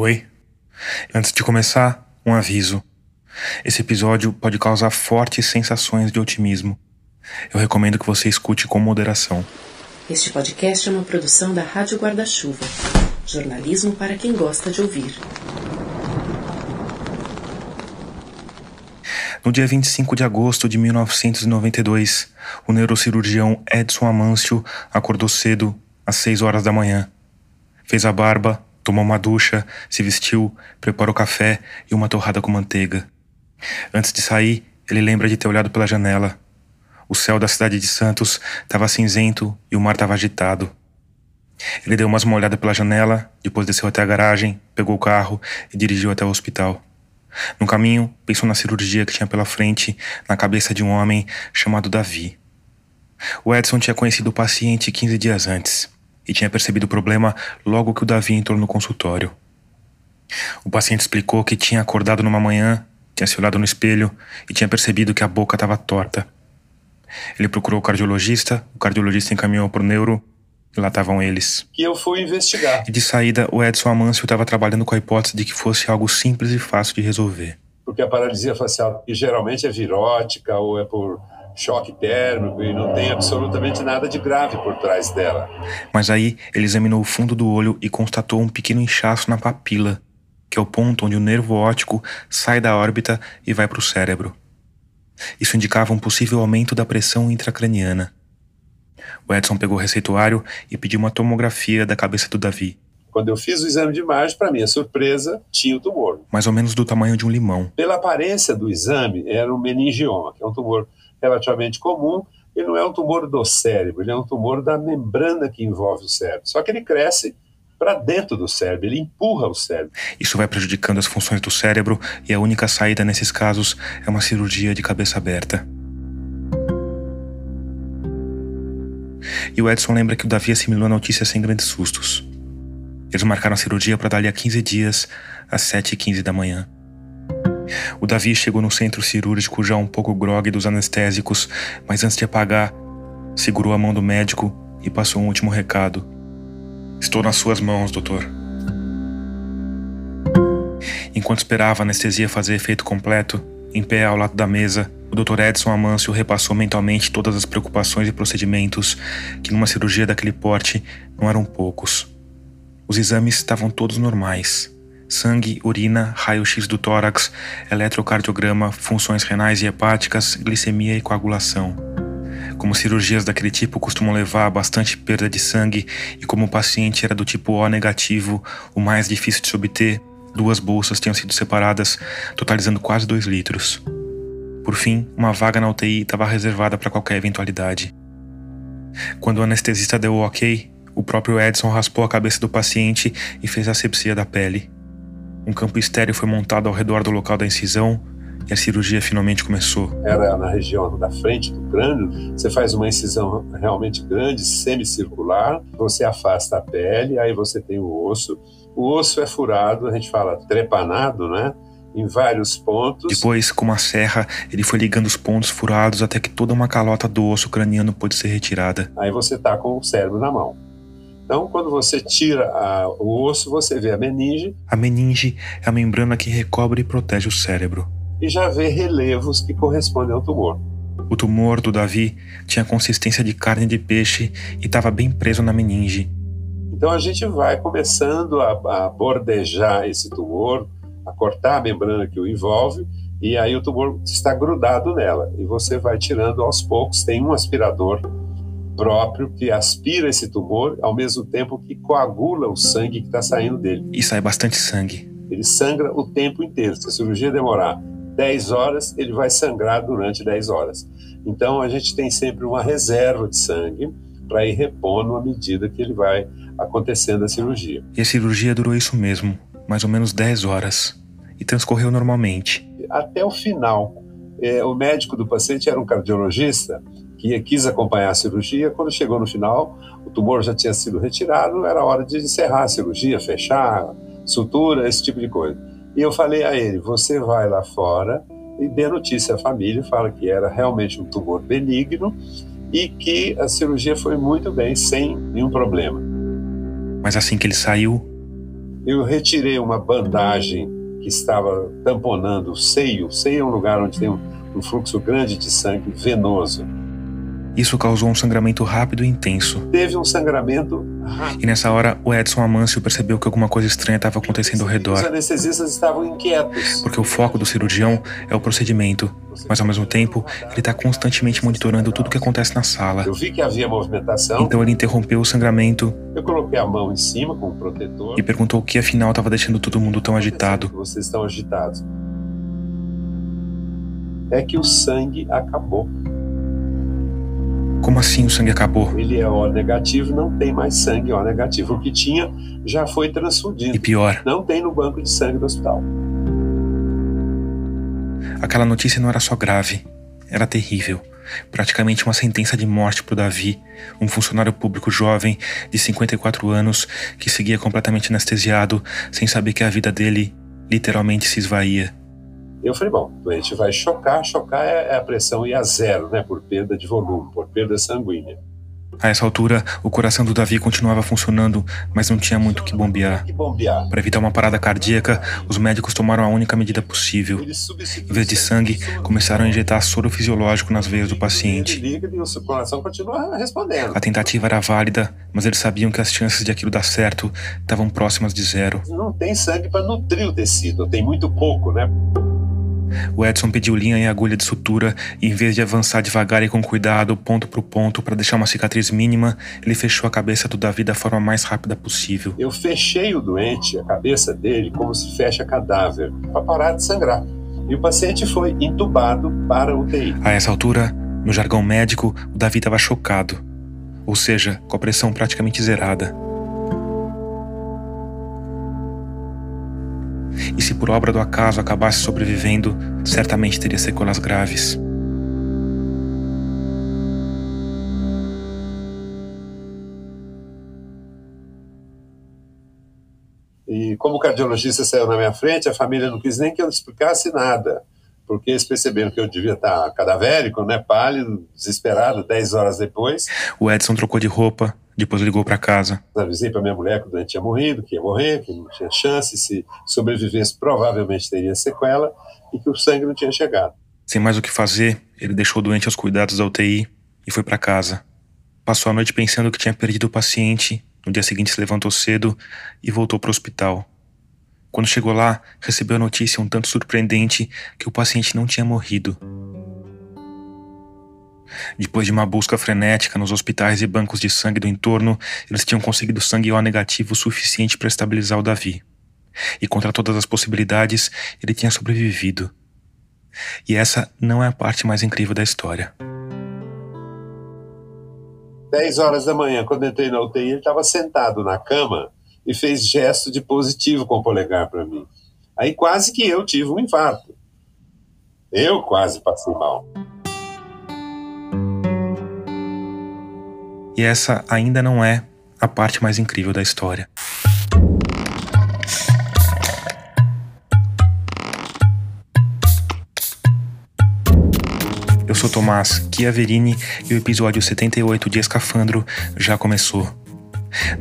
Oi. Antes de começar, um aviso. Esse episódio pode causar fortes sensações de otimismo. Eu recomendo que você escute com moderação. Este podcast é uma produção da Rádio Guarda-Chuva. Jornalismo para quem gosta de ouvir. No dia 25 de agosto de 1992, o neurocirurgião Edson Amâncio acordou cedo, às 6 horas da manhã. Fez a barba, tomou uma ducha, se vestiu, preparou café e uma torrada com manteiga. Antes de sair, ele lembra de ter olhado pela janela. O céu da cidade de Santos estava cinzento e o mar estava agitado. Ele deu umas uma olhada pela janela, depois desceu até a garagem, pegou o carro e dirigiu até o hospital. No caminho, pensou na cirurgia que tinha pela frente, na cabeça de um homem chamado Davi. O Edson tinha conhecido o paciente 15 dias antes e tinha percebido o problema logo que o Davi entrou no consultório. O paciente explicou que tinha acordado numa manhã, tinha se olhado no espelho e tinha percebido que a boca estava torta. Ele procurou o cardiologista, o cardiologista encaminhou para o neuro e lá estavam eles. Que eu fui investigar. E de saída, o Edson Amâncio estava trabalhando com a hipótese de que fosse algo simples e fácil de resolver. Porque a paralisia facial, que geralmente é virótica ou é por choque térmico e não tem absolutamente nada de grave por trás dela. Mas aí ele examinou o fundo do olho e constatou um pequeno inchaço na papila, que é o ponto onde o nervo óptico sai da órbita e vai para o cérebro. Isso indicava um possível aumento da pressão intracraniana. O Edson pegou o receituário e pediu uma tomografia da cabeça do Davi. Quando eu fiz o exame de imagem, para minha surpresa, tinha o tumor. Mais ou menos do tamanho de um limão. Pela aparência do exame, era um meningioma, que é um tumor relativamente comum. Ele não é um tumor do cérebro, ele é um tumor da membrana que envolve o cérebro. Só que ele cresce para dentro do cérebro, ele empurra o cérebro. Isso vai prejudicando as funções do cérebro e a única saída nesses casos é uma cirurgia de cabeça aberta. E o Edson lembra que o Davi assimilou a notícia sem grandes sustos. Eles marcaram a cirurgia para dali a 15 dias, às 7h15 da manhã. O Davi chegou no centro cirúrgico já um pouco grogue dos anestésicos, mas antes de apagar, segurou a mão do médico e passou um último recado. Estou nas suas mãos, doutor. Enquanto esperava a anestesia fazer efeito completo, em pé ao lado da mesa, o Dr. Edson Amâncio repassou mentalmente todas as preocupações e procedimentos que numa cirurgia daquele porte não eram poucos. Os exames estavam todos normais sangue, urina, raio-x do tórax, eletrocardiograma, funções renais e hepáticas, glicemia e coagulação. Como cirurgias daquele tipo costumam levar a bastante perda de sangue e como o paciente era do tipo O negativo, o mais difícil de se obter, duas bolsas tinham sido separadas, totalizando quase 2 litros. Por fim, uma vaga na UTI estava reservada para qualquer eventualidade. Quando o anestesista deu o ok, o próprio Edson raspou a cabeça do paciente e fez a asepsia da pele. Um campo estéreo foi montado ao redor do local da incisão e a cirurgia finalmente começou. Era na região da frente do crânio. Você faz uma incisão realmente grande, semicircular. Você afasta a pele, aí você tem o osso. O osso é furado, a gente fala trepanado, né? Em vários pontos. Depois, com uma serra, ele foi ligando os pontos furados até que toda uma calota do osso craniano pôde ser retirada. Aí você está com o cérebro na mão. Então, quando você tira a, o osso, você vê a meninge. A meninge é a membrana que recobre e protege o cérebro. E já vê relevos que correspondem ao tumor. O tumor do Davi tinha consistência de carne de peixe e estava bem preso na meninge. Então a gente vai começando a, a bordejar esse tumor, a cortar a membrana que o envolve, e aí o tumor está grudado nela. E você vai tirando aos poucos, tem um aspirador próprio que aspira esse tumor, ao mesmo tempo que coagula o sangue que está saindo dele. E sai bastante sangue. Ele sangra o tempo inteiro. Se a cirurgia demorar 10 horas, ele vai sangrar durante 10 horas. Então a gente tem sempre uma reserva de sangue para ir repondo à medida que ele vai acontecendo a cirurgia. E a cirurgia durou isso mesmo, mais ou menos 10 horas, e transcorreu normalmente. Até o final. É, o médico do paciente era um cardiologista que quis acompanhar a cirurgia. Quando chegou no final, o tumor já tinha sido retirado, era hora de encerrar a cirurgia, fechar, sutura, esse tipo de coisa. E eu falei a ele: você vai lá fora e dê notícia à família, fala que era realmente um tumor benigno e que a cirurgia foi muito bem, sem nenhum problema. Mas assim que ele saiu, Eu retirei uma bandagem que estava tamponando o seio. O seio é um lugar onde tem um, um fluxo grande de sangue venoso. Isso causou um sangramento rápido e intenso. Teve um sangramento rápido. E nessa hora, o Edson Amâncio percebeu que alguma coisa estranha estava acontecendo ao Os redor. anestesistas estavam inquietos. Porque o foco do cirurgião é o procedimento, mas ao mesmo tempo, ele está constantemente monitorando tudo o que acontece na sala. Eu vi que havia movimentação. Então ele interrompeu o sangramento Eu coloquei a mão em cima com o protetor. e perguntou o que afinal estava deixando todo mundo tão agitado. Vocês estão agitados. É que o sangue acabou. Como assim o sangue acabou? Ele é O negativo, não tem mais sangue O negativo. O que tinha já foi E transfundido. pior, Não tem no banco de sangue do hospital. aquela notícia não era só grave, era terrível. Praticamente uma sentença de morte para o Davi, um funcionário público jovem de 54 anos que seguia completamente anestesiado, sem saber que a vida dele literalmente se esvaía. Eu falei, bom, o doente vai chocar, chocar é é a pressão ir a zero, né? Por perda de volume, por perda sanguínea. A essa altura, o coração do Davi continuava funcionando, mas não tinha muito o que bombear. Para evitar uma parada cardíaca, os médicos tomaram a única medida possível. Em vez de sangue, começaram a injetar soro fisiológico nas veias do paciente. A tentativa era válida, mas eles sabiam que as chances de aquilo dar certo estavam próximas de zero. Não tem sangue para nutrir o tecido, tem muito pouco, né? O Edson pediu linha e agulha de sutura e, em vez de avançar devagar e com cuidado, ponto por ponto, para deixar uma cicatriz mínima, ele fechou a cabeça do Davi da forma mais rápida possível. Eu fechei o doente, a cabeça dele, como se fecha cadáver, para parar de sangrar. E o paciente foi entubado para o UTI. A essa altura, no jargão médico, o Davi estava chocado, ou seja, com a pressão praticamente zerada. E se por obra do acaso acabasse sobrevivendo, certamente teria sequelas graves. E como o cardiologista saiu na minha frente, a família não quis nem que eu explicasse nada, porque eles perceberam que eu devia estar cadavérico, né, pálido, desesperado, 10 horas depois. O Edson trocou de roupa, depois ligou para casa. Avisei para minha mulher que o doente tinha morrido, que ia morrer, que não tinha chance, se sobrevivesse provavelmente teria sequela e que o sangue não tinha chegado. Sem mais o que fazer, ele deixou o doente aos cuidados da UTI e foi para casa. Passou a noite pensando que tinha perdido o paciente, no dia seguinte se levantou cedo e voltou para o hospital. Quando chegou lá, recebeu a notícia um tanto surpreendente que o paciente não tinha morrido. Depois de uma busca frenética nos hospitais e bancos de sangue do entorno, eles tinham conseguido sangue O negativo suficiente para estabilizar o Davi. E contra todas as possibilidades, ele tinha sobrevivido. E essa não é a parte mais incrível da história. 10 horas da manhã, quando entrei na UTI, ele estava sentado na cama e fez gesto de positivo com o polegar para mim. Aí quase que eu tive um infarto. Eu quase passei mal. E essa ainda não é a parte mais incrível da história. Eu sou Tomás Chiaverini e o episódio 78 de Escafandro já começou.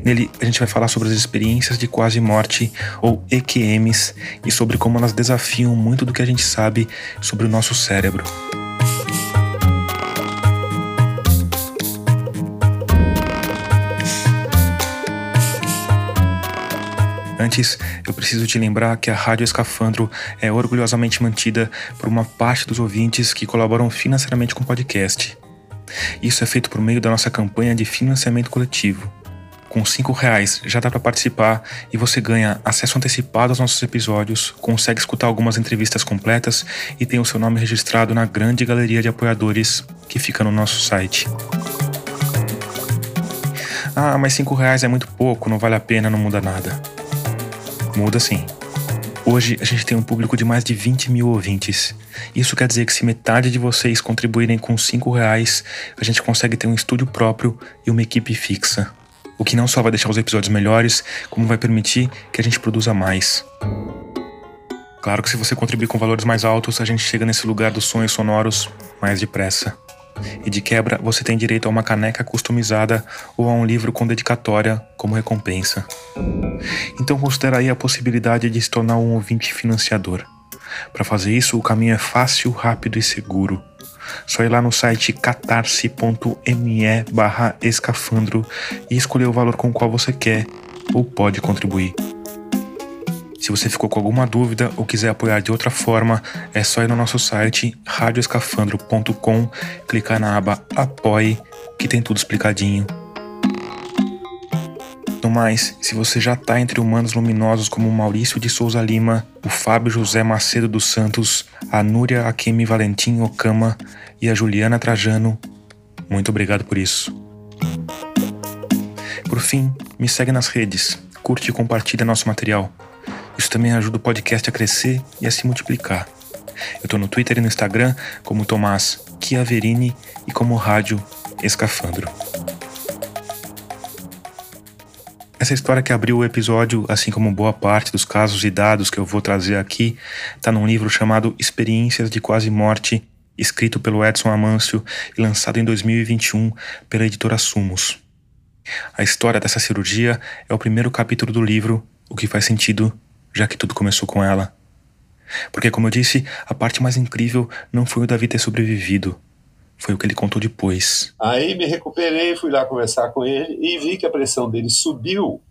Nele, a gente vai falar sobre as experiências de quase morte, ou EQMs, e sobre como elas desafiam muito do que a gente sabe sobre o nosso cérebro. Antes, eu preciso te lembrar que a Rádio Escafandro é orgulhosamente mantida por uma parte dos ouvintes que colaboram financeiramente com o podcast. Isso é feito por meio da nossa campanha de financiamento coletivo. Com cinco reais já dá para participar e você ganha acesso antecipado aos nossos episódios, consegue escutar algumas entrevistas completas e tem o seu nome registrado na grande galeria de apoiadores que fica no nosso site. Ah, mas cinco reais é muito pouco, não vale a pena, não muda nada. Muda sim. Hoje a gente tem um público de mais de 20 mil ouvintes. Isso quer dizer que se metade de vocês contribuírem com 5 reais, a gente consegue ter um estúdio próprio e uma equipe fixa. O que não só vai deixar os episódios melhores, como vai permitir que a gente produza mais. Claro que se você contribuir com valores mais altos, a gente chega nesse lugar dos sonhos sonoros mais depressa. E de quebra, você tem direito a uma caneca customizada ou a um livro com dedicatória como recompensa. Então considere aí a possibilidade de se tornar um ouvinte financiador. Para fazer isso, o caminho é fácil, rápido e seguro. Só ir lá no site catarse.me barra escafandro e escolher o valor com o qual você quer ou pode contribuir. Se você ficou com alguma dúvida ou quiser apoiar de outra forma, é só ir no nosso site radioescafandro.com, clicar na aba Apoie, que tem tudo explicadinho. No mais, se você já está entre humanos luminosos como Maurício de Souza Lima, o Fábio José Macedo dos Santos, a Núria Akemi Valentim Okama e a Juliana Trajano, muito obrigado por isso. Por fim, me segue nas redes, curte e compartilha nosso material. Isso também ajuda o podcast a crescer e a se multiplicar. Eu estou no Twitter e no Instagram como Tomás Chiaverini e como Rádio Escafandro. Essa história que abriu o episódio, assim como boa parte dos casos e dados que eu vou trazer aqui, está num livro chamado Experiências de Quase Morte, escrito pelo Edson Amâncio e lançado em 2021 pela editora Sumos. A história dessa cirurgia é o primeiro capítulo do livro, o que faz sentido já que tudo começou com ela. Porque, como eu disse, a parte mais incrível não foi o Davi ter sobrevivido, foi o que ele contou depois. Aí me recuperei, fui lá conversar com ele e vi que a pressão dele subiu.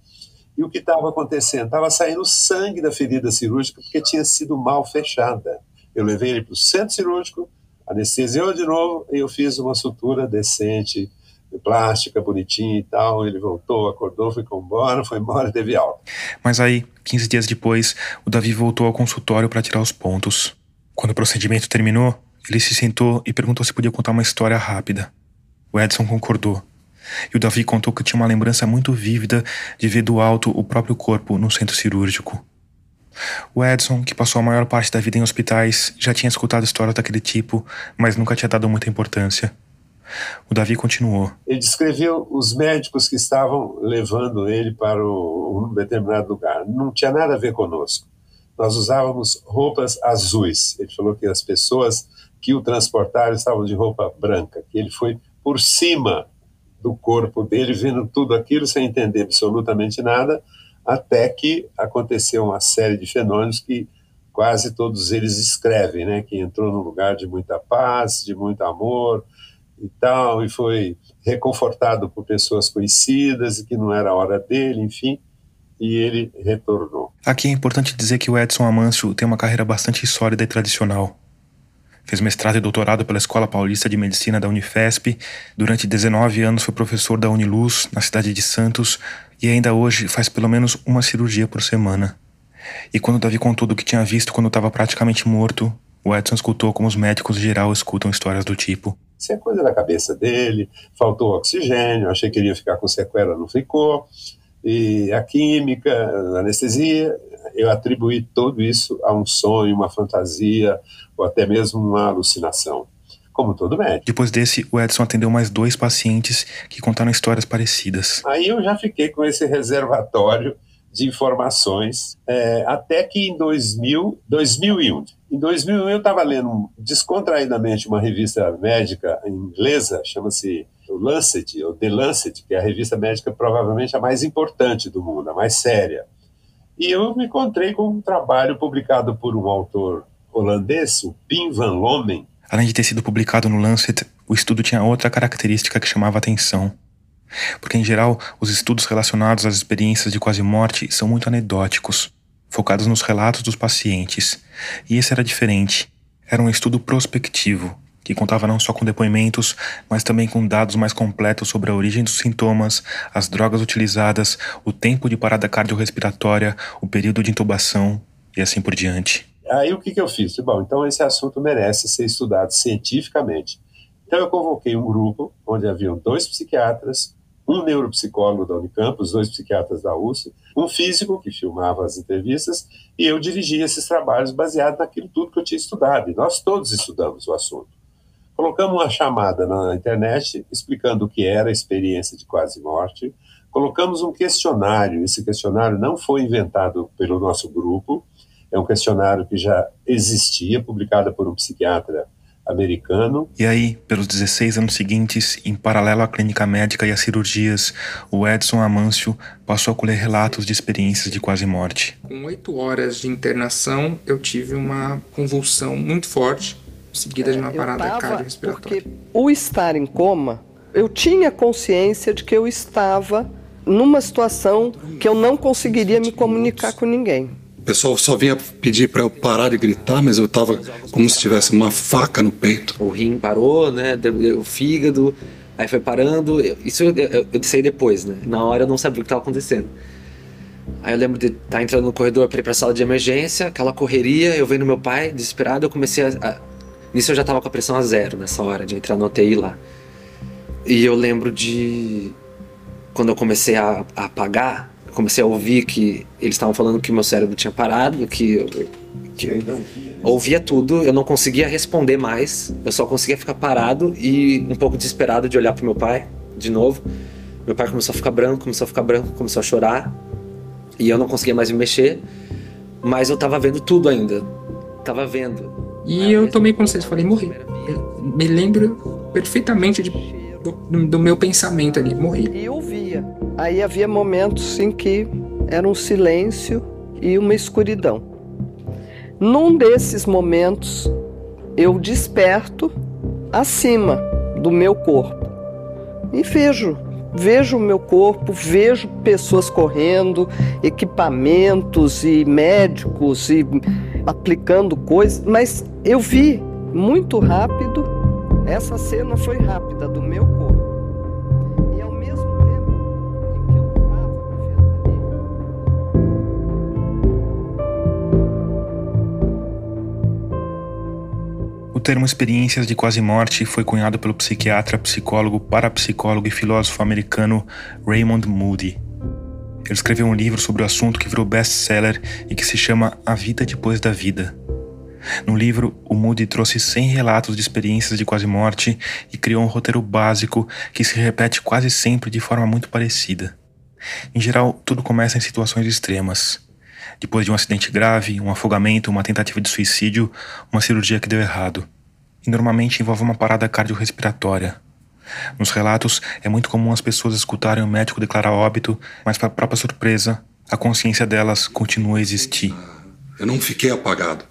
E o que estava acontecendo? Estava saindo sangue da ferida cirúrgica porque tinha sido mal fechada. Eu levei ele para o centro cirúrgico, anestesiou de novo e eu fiz uma sutura decente, plástica, bonitinha e tal. Ele voltou, acordou, foi embora, foi embora, teve alta. Mas aí, 15 dias depois, o Davi voltou ao consultório para tirar os pontos. Quando o procedimento terminou, ele se sentou e perguntou se podia contar uma história rápida. O Edson concordou. E o Davi contou que tinha uma lembrança muito vívida de ver do alto o próprio corpo no centro cirúrgico. O Edson, que passou a maior parte da vida em hospitais, já tinha escutado histórias daquele tipo, mas nunca tinha dado muita importância. O Davi continuou. Ele descreveu os médicos que estavam levando ele para um determinado lugar. Não tinha nada a ver conosco. Nós usávamos roupas azuis. Ele falou que as pessoas que o transportaram estavam de roupa branca, que ele foi por cima do corpo dele, vendo tudo aquilo sem entender absolutamente nada, até que aconteceu uma série de fenômenos que quase todos eles descrevem, né? Que entrou num lugar de muita paz, de muito amor, e tal, e foi reconfortado por pessoas conhecidas e que não era a hora dele, enfim, e ele retornou. Aqui é importante dizer que o Edson Amâncio tem uma carreira bastante sólida e tradicional. Fez mestrado e doutorado pela Escola Paulista de Medicina da Unifesp, durante 19 anos foi professor da Uniluz, na cidade de Santos, e ainda hoje faz pelo menos uma cirurgia por semana. E quando Davi contou do que tinha visto quando estava praticamente morto, o Edson escutou como os médicos geral escutam histórias do tipo. Isso é coisa da cabeça dele, faltou oxigênio, achei que ele ia ficar com sequela, não ficou. E a química, a anestesia, eu atribuí tudo isso a um sonho, uma fantasia, ou até mesmo uma alucinação, como todo médico. Depois desse, o Edson atendeu mais dois pacientes que contaram histórias parecidas. Aí eu já fiquei com esse reservatório de informações, é, até que em 2000, 2001, em 2001 eu estava lendo descontraidamente uma revista médica inglesa, chama-se Lancet, ou The Lancet, que é a revista médica provavelmente a mais importante do mundo, a mais séria. E eu me encontrei com um trabalho publicado por um autor holandês, o Pim van Lomen. Além de ter sido publicado no Lancet, o estudo tinha outra característica que chamava atenção. Porque, em geral, os estudos relacionados às experiências de quase morte são muito anedóticos, focados nos relatos dos pacientes. E esse era diferente. Era um estudo prospectivo, que contava não só com depoimentos, mas também com dados mais completos sobre a origem dos sintomas, as drogas utilizadas, o tempo de parada cardiorrespiratória, o período de intubação e assim por diante. Aí o que, que eu fiz? Bom, então esse assunto merece ser estudado cientificamente. Então eu convoquei um grupo onde haviam dois psiquiatras, um neuropsicólogo da Unicamp, os dois psiquiatras da USP, um físico que filmava as entrevistas, e eu dirigia esses trabalhos baseado naquilo tudo que eu tinha estudado. E nós todos estudamos o assunto. Colocamos uma chamada na internet explicando o que era a experiência de quase morte. Colocamos um questionário. Esse questionário não foi inventado pelo nosso grupo, é um questionário que já existia, publicado por um psiquiatra americano. E aí, pelos 16 anos seguintes, em paralelo à clínica médica e às cirurgias, o Edson Amâncio passou a colher relatos de experiências de quase morte. Com oito horas de internação, eu tive uma convulsão muito forte, seguida de uma parada cardiorrespiratória. Porque o estar em coma, eu tinha consciência de que eu estava numa situação que eu não conseguiria me comunicar com ninguém. Pessoal só vinha pedir para eu parar de gritar, mas eu estava como se tivesse uma faca no peito. O rim parou, né? O fígado, aí foi parando. Isso eu, eu, eu sei depois, né? Na hora eu não sabia o que estava acontecendo. Aí eu lembro de estar tá entrando no corredor para ir para a sala de emergência, aquela correria, eu vendo meu pai desesperado, eu comecei a, a... Nisso eu já estava com a pressão a zero nessa hora de entrar no UTI lá. E eu lembro de quando eu comecei a, a apagar, comecei a ouvir que eles estavam falando que meu cérebro tinha parado, que eu, que eu ouvia tudo, eu não conseguia responder mais, eu só conseguia ficar parado e um pouco desesperado de olhar para meu pai de novo. Meu pai começou a ficar branco, começou a ficar branco, começou a chorar e eu não conseguia mais me mexer, mas eu tava vendo tudo ainda, tava vendo. E eu tomei consciência, falei, morri. Eu me lembro perfeitamente de do, do meu pensamento ali, morri. E ouvia. Aí havia momentos em que era um silêncio e uma escuridão. Num desses momentos, eu desperto acima do meu corpo e vejo, vejo o meu corpo, vejo pessoas correndo, equipamentos e médicos e aplicando coisas, mas eu vi muito rápido essa cena foi rápida do meu corpo. Termo experiências de quase morte foi cunhado pelo psiquiatra, psicólogo, parapsicólogo e filósofo americano Raymond Moody. Ele escreveu um livro sobre o assunto que virou best-seller e que se chama A Vida Depois da Vida. No livro, o Moody trouxe 100 relatos de experiências de quase morte e criou um roteiro básico que se repete quase sempre de forma muito parecida. Em geral, tudo começa em situações extremas. Depois de um acidente grave, um afogamento, uma tentativa de suicídio, uma cirurgia que deu errado. E normalmente envolve uma parada cardiorrespiratória. Nos relatos, é muito comum as pessoas escutarem o médico declarar óbito, mas, para própria surpresa, a consciência delas continua a existir. Eu não fiquei apagado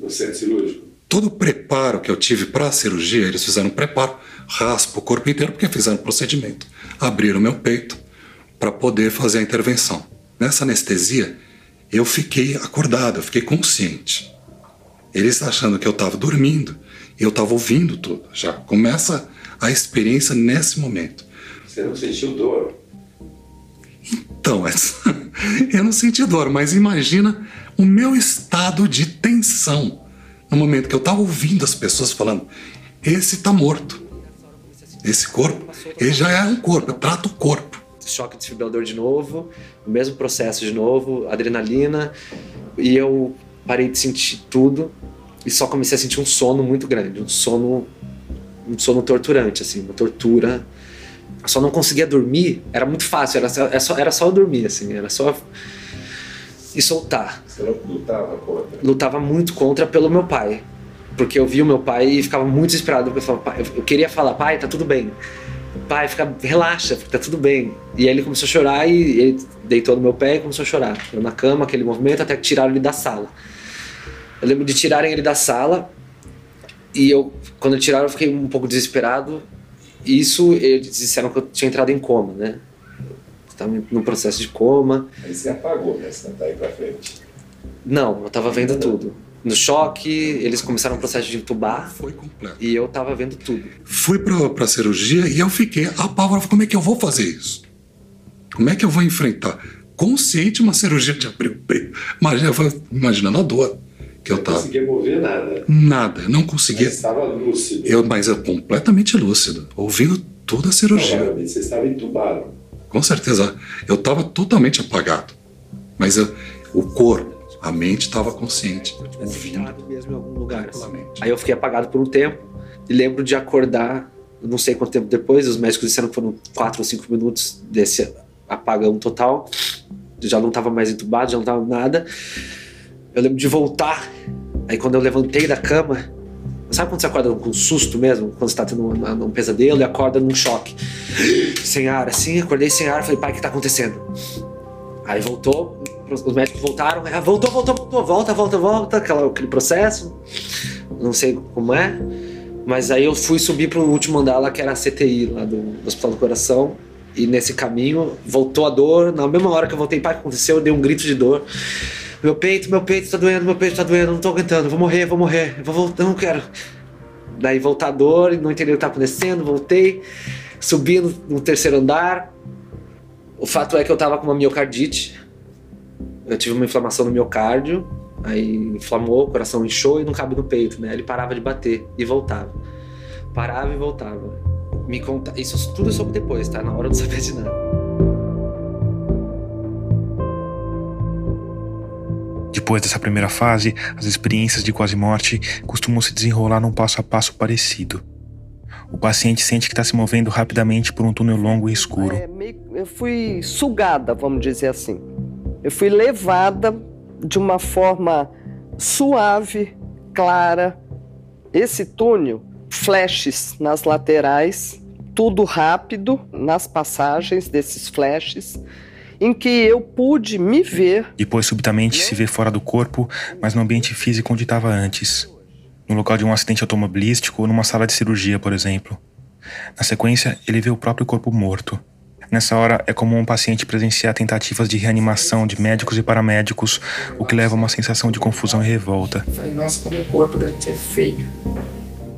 no centro cirúrgico? Todo o preparo que eu tive para a cirurgia, eles fizeram um preparo, raspa o corpo inteiro, porque fizeram o procedimento. Abriram meu peito para poder fazer a intervenção. Nessa anestesia, eu fiquei acordado, eu fiquei consciente. Eles achando que eu estava dormindo, eu estava ouvindo tudo. Já começa a experiência nesse momento. Você não sentiu dor? Então, eu não senti dor, mas imagina o meu estado de tensão no momento que eu estava ouvindo as pessoas falando: esse está morto. Esse corpo, ele já é um corpo, eu trato o corpo. Choque desfibrilador de novo, o mesmo processo de novo, adrenalina, e eu parei de sentir tudo e só comecei a sentir um sono muito grande, um sono um sono torturante assim, uma tortura. Eu só não conseguia dormir, era muito fácil, era só, era só, era só dormir assim, era só e soltar. Você lutava contra? Lutava muito contra pelo meu pai. Porque eu via o meu pai e ficava muito desesperado. Eu, falava, eu queria falar, pai, tá tudo bem. Pai, fica, relaxa, tá tudo bem. E aí ele começou a chorar e ele deitou no meu pé e começou a chorar. Eu na cama, aquele movimento, até que tiraram ele da sala. Eu lembro de tirarem ele da sala e eu, quando tiraram, eu fiquei um pouco desesperado. Isso, eles disseram que eu tinha entrado em coma, né? estava no processo de coma. Aí você apagou, né? Você não tá aí pra frente. Não, eu estava vendo tudo. No choque, eles começaram o processo de entubar. Foi completo. E eu estava vendo tudo. Fui pra, pra cirurgia e eu fiquei apavorado. Como é que eu vou fazer isso? Como é que eu vou enfrentar? Consciente uma cirurgia de abrir o peito. Imagina, imaginando a dor que eu tava. Não conseguia mover nada. Nada, não conseguia. Mas estava lúcido. Eu, mas eu completamente lúcido, ouvindo toda a cirurgia. Não, você estava entubado com certeza. Eu estava totalmente apagado. Mas eu, o corpo, a mente estava consciente. Ouvindo. mesmo em algum lugar. Assim. Aí eu fiquei apagado por um tempo e lembro de acordar, não sei quanto tempo depois, os médicos disseram que foram quatro ou cinco minutos desse apagão total. Já não estava mais entubado, já não estava nada. Eu lembro de voltar. Aí quando eu levantei da cama, Sabe quando você acorda com um susto mesmo? Quando você tá tendo um, um pesadelo e acorda num choque. Sem ar, assim, acordei sem ar. Falei, pai, o que tá acontecendo? Aí voltou, os médicos voltaram. Ah, voltou, voltou, voltou, volta, volta, volta. Aquela, aquele processo. Não sei como é. Mas aí eu fui subir pro último andar lá, que era a CTI, lá do, do Hospital do Coração. E nesse caminho voltou a dor. Na mesma hora que eu voltei, pai, o aconteceu? Eu dei um grito de dor. Meu peito, meu peito tá doendo, meu peito tá doendo, não tô aguentando, vou morrer, vou morrer, vou voltar, não quero. Daí voltar a dor, não entendi o que tá acontecendo, voltei, subi no, no terceiro andar. O fato é que eu tava com uma miocardite. Eu tive uma inflamação no miocárdio, aí inflamou, o coração inchou e não cabe no peito, né? Ele parava de bater e voltava. Parava e voltava. Me conta, isso tudo eu soube depois, tá? Na hora eu não sabia de nada. Depois dessa primeira fase, as experiências de quase morte costumam se desenrolar num passo a passo parecido. O paciente sente que está se movendo rapidamente por um túnel longo e escuro. É, eu fui sugada, vamos dizer assim. Eu fui levada de uma forma suave, clara. Esse túnel, flashes nas laterais, tudo rápido nas passagens desses flashes em que eu pude me ver. Depois, subitamente, se ver fora do corpo, mas no ambiente físico onde estava antes. No local de um acidente automobilístico ou numa sala de cirurgia, por exemplo. Na sequência, ele vê o próprio corpo morto. Nessa hora, é comum um paciente presenciar tentativas de reanimação de médicos e paramédicos, o que leva a uma sensação de confusão e revolta. Nossa, como o corpo deve ser feio.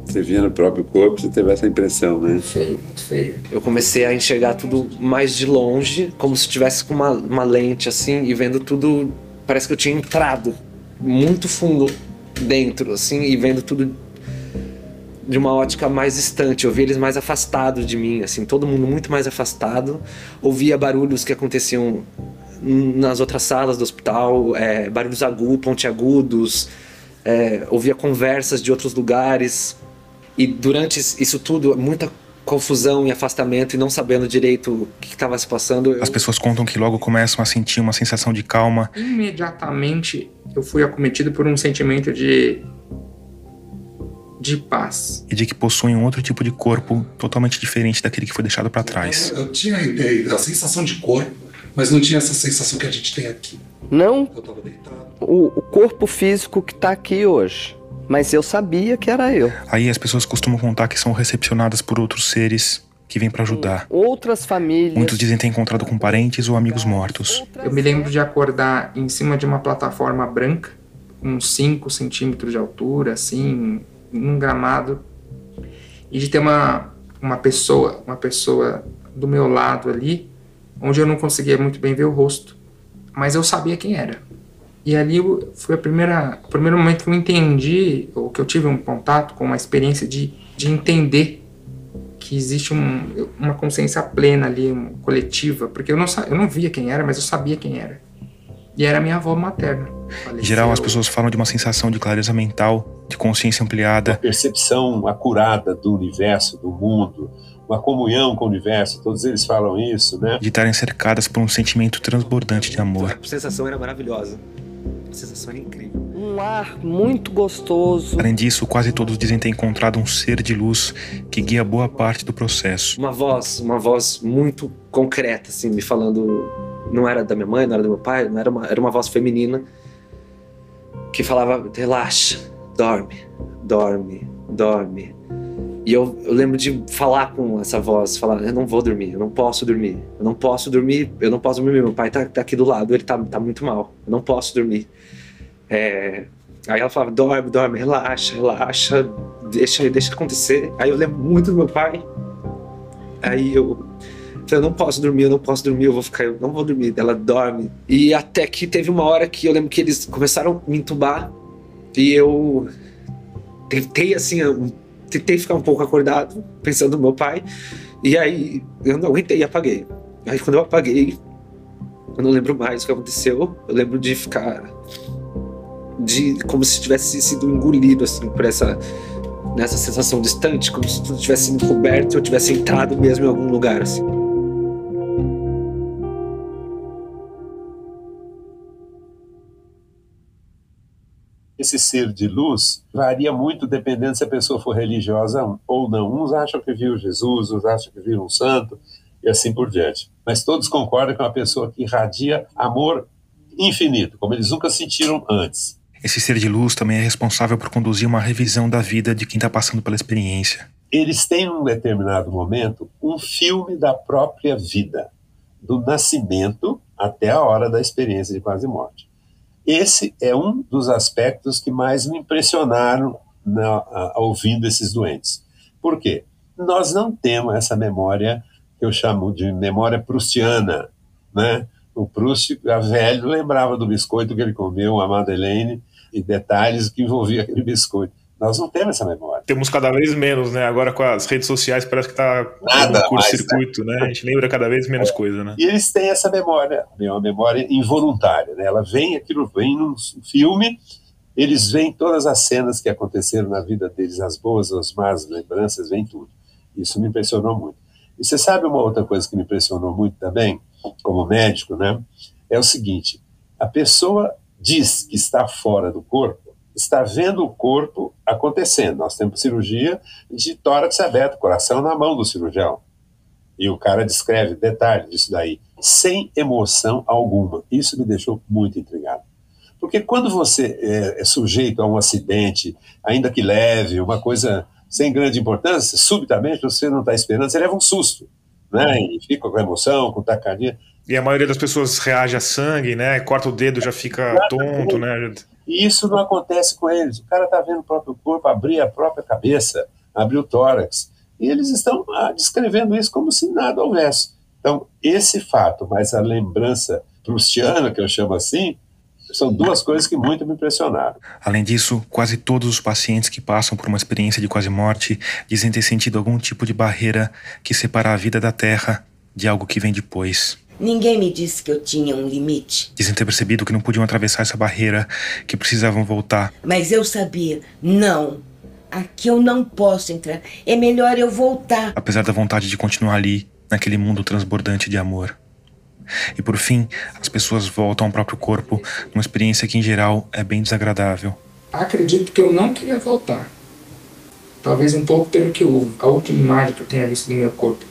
Você via no próprio corpo, você teve essa impressão, né? Feio, muito feio. Eu comecei a enxergar tudo mais de longe, como se tivesse com uma, uma lente assim, e vendo tudo. Parece que eu tinha entrado muito fundo dentro, assim, e vendo tudo de uma ótica mais distante. Eu via eles mais afastados de mim, assim, todo mundo muito mais afastado. Ouvia barulhos que aconteciam nas outras salas do hospital, é, barulhos agudos, pontiagudos. É, ouvia conversas de outros lugares, e durante isso tudo, muita confusão e afastamento e não sabendo direito o que estava se passando. Eu... As pessoas contam que logo começam a sentir uma sensação de calma. Imediatamente eu fui acometido por um sentimento de de paz. E de que possuem um outro tipo de corpo totalmente diferente daquele que foi deixado para trás. Eu, eu tinha a sensação de corpo, mas não tinha essa sensação que a gente tem aqui. Não. Eu tava deitado. O, o corpo físico que está aqui hoje mas eu sabia que era eu. Aí as pessoas costumam contar que são recepcionadas por outros seres que vêm para ajudar. Outras famílias. Muitos dizem ter encontrado com parentes ou amigos mortos. Eu me lembro de acordar em cima de uma plataforma branca, uns 5 centímetros de altura, assim, num gramado, e de ter uma, uma pessoa, uma pessoa do meu lado ali, onde eu não conseguia muito bem ver o rosto, mas eu sabia quem era. E ali foi a primeira, o primeiro momento que eu entendi, ou que eu tive um contato com uma experiência de, de entender que existe um, uma consciência plena ali, uma coletiva, porque eu não, eu não via quem era, mas eu sabia quem era. E era minha avó materna. Faleceu. Em geral, as pessoas falam de uma sensação de clareza mental, de consciência ampliada. Uma percepção acurada do universo, do mundo, uma comunhão com o universo, todos eles falam isso, né? De estarem cercadas por um sentimento transbordante de amor. A sensação era maravilhosa. A sensação era incrível. Um ar muito gostoso. Além disso, quase todos dizem ter encontrado um ser de luz que guia boa parte do processo. Uma voz, uma voz muito concreta, assim, me falando. Não era da minha mãe, não era do meu pai, não era uma, era uma voz feminina que falava: relaxa, dorme, dorme, dorme. E eu, eu, lembro de falar com essa voz, falar, eu não vou dormir, eu não posso dormir, eu não posso dormir, eu não posso dormir, meu pai tá, tá aqui do lado, ele tá, tá muito mal, eu não posso dormir. É... Aí ela falava, dorme, dorme, relaxa, relaxa, deixa, deixa acontecer. Aí eu lembro muito do meu pai. Aí eu eu não posso dormir, eu não posso dormir, eu vou ficar, eu não vou dormir. Ela dorme. E até que teve uma hora que eu lembro que eles começaram a me entubar e eu tentei assim, tentei ficar um pouco acordado, pensando no meu pai. E aí eu não aguentei e apaguei. Aí quando eu apaguei, eu não lembro mais o que aconteceu. Eu lembro de ficar de como se tivesse sido engolido assim por essa nessa sensação distante, como se tudo tivesse sido coberto eu tivesse entrado mesmo em algum lugar assim. Esse ser de luz varia muito dependendo se a pessoa for religiosa ou não. Uns acham que viu Jesus, outros acham que viu um santo e assim por diante. Mas todos concordam que é uma pessoa que irradia amor infinito, como eles nunca sentiram antes. Esse ser de luz também é responsável por conduzir uma revisão da vida de quem está passando pela experiência. Eles têm, num determinado momento, um filme da própria vida, do nascimento até a hora da experiência de quase morte. Esse é um dos aspectos que mais me impressionaram na, a, ouvindo esses doentes. Por quê? Nós não temos essa memória que eu chamo de memória prustiana, né? O Proust, a velho, lembrava do biscoito que ele comeu, a Madeleine, e detalhes que envolviam aquele biscoito. Nós não temos essa memória. Temos cada vez menos, né? Agora com as redes sociais parece que está no curto-circuito, né? né? A gente lembra cada vez menos é. coisa, né? E eles têm essa memória, uma memória involuntária, né? Ela vem, aquilo vem num filme, eles veem todas as cenas que aconteceram na vida deles, as boas, as más lembranças, vem tudo. Isso me impressionou muito. E você sabe uma outra coisa que me impressionou muito também, como médico, né? É o seguinte: a pessoa diz que está fora do corpo, está vendo o corpo acontecendo. Nós temos cirurgia de tórax aberto, coração na mão do cirurgião. E o cara descreve detalhes disso daí, sem emoção alguma. Isso me deixou muito intrigado. Porque quando você é, é sujeito a um acidente, ainda que leve, uma coisa sem grande importância, subitamente você não está esperando, você leva um susto, né? E fica com emoção, com taquicardia. E a maioria das pessoas reage a sangue, né? Corta o dedo, já fica tonto, né? E isso não acontece com eles. O cara está vendo o próprio corpo abrir a própria cabeça, abrir o tórax. E eles estão ah, descrevendo isso como se nada houvesse. Então, esse fato, mais a lembrança prustiana, que eu chamo assim, são duas coisas que muito me impressionaram. Além disso, quase todos os pacientes que passam por uma experiência de quase morte dizem ter sentido algum tipo de barreira que separa a vida da Terra de algo que vem depois. Ninguém me disse que eu tinha um limite. Dizem ter percebido que não podiam atravessar essa barreira, que precisavam voltar. Mas eu sabia, não. Aqui eu não posso entrar. É melhor eu voltar. Apesar da vontade de continuar ali, naquele mundo transbordante de amor. E por fim, as pessoas voltam ao próprio corpo, numa experiência que em geral é bem desagradável. Acredito que eu não queria voltar. Talvez um pouco pelo que eu, a última imagem que eu tenha visto do meu corpo.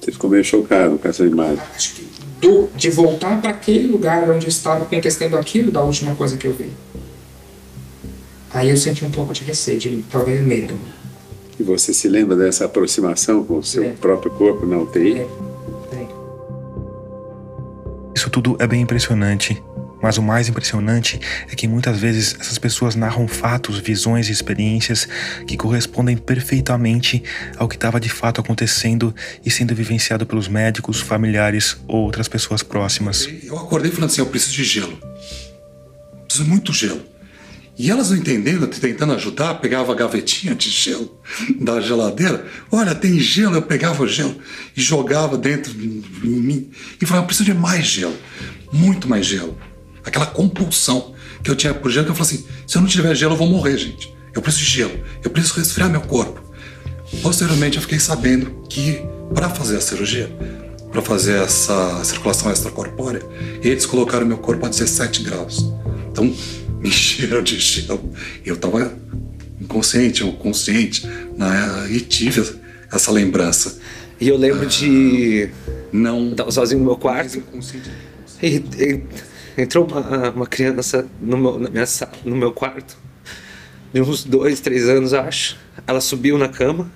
Você ficou meio chocado com essa imagem. Acho que do, de voltar para aquele lugar onde eu estava acontecendo aquilo da última coisa que eu vi. Aí eu senti um pouco de receio, de, talvez medo. E você se lembra dessa aproximação com o seu é. próprio corpo na UTI? É. é. Isso tudo é bem impressionante. Mas o mais impressionante é que muitas vezes essas pessoas narram fatos, visões e experiências que correspondem perfeitamente ao que estava de fato acontecendo e sendo vivenciado pelos médicos, familiares ou outras pessoas próximas. Eu acordei falando assim: eu preciso de gelo. Preciso muito gelo. E elas não entendendo, tentando ajudar, pegava a gavetinha de gelo da geladeira. Olha, tem gelo. Eu pegava o gelo e jogava dentro de mim. E falava, preciso de mais gelo. Muito mais gelo aquela compulsão que eu tinha por gelo, que eu falei assim: se eu não tiver gelo, eu vou morrer, gente. Eu preciso de gelo, eu preciso resfriar meu corpo. Posteriormente, eu fiquei sabendo que para fazer a cirurgia, para fazer essa circulação extracorpórea, eles colocaram meu corpo a 17 graus. Então, me encheram de gelo. Eu estava inconsciente ou consciente, né? e tive essa lembrança. E eu lembro de. Não. Estava sozinho no meu quarto. E, e entrou uma, uma criança no meu, na minha, no meu quarto, de uns dois, três anos, acho. Ela subiu na cama,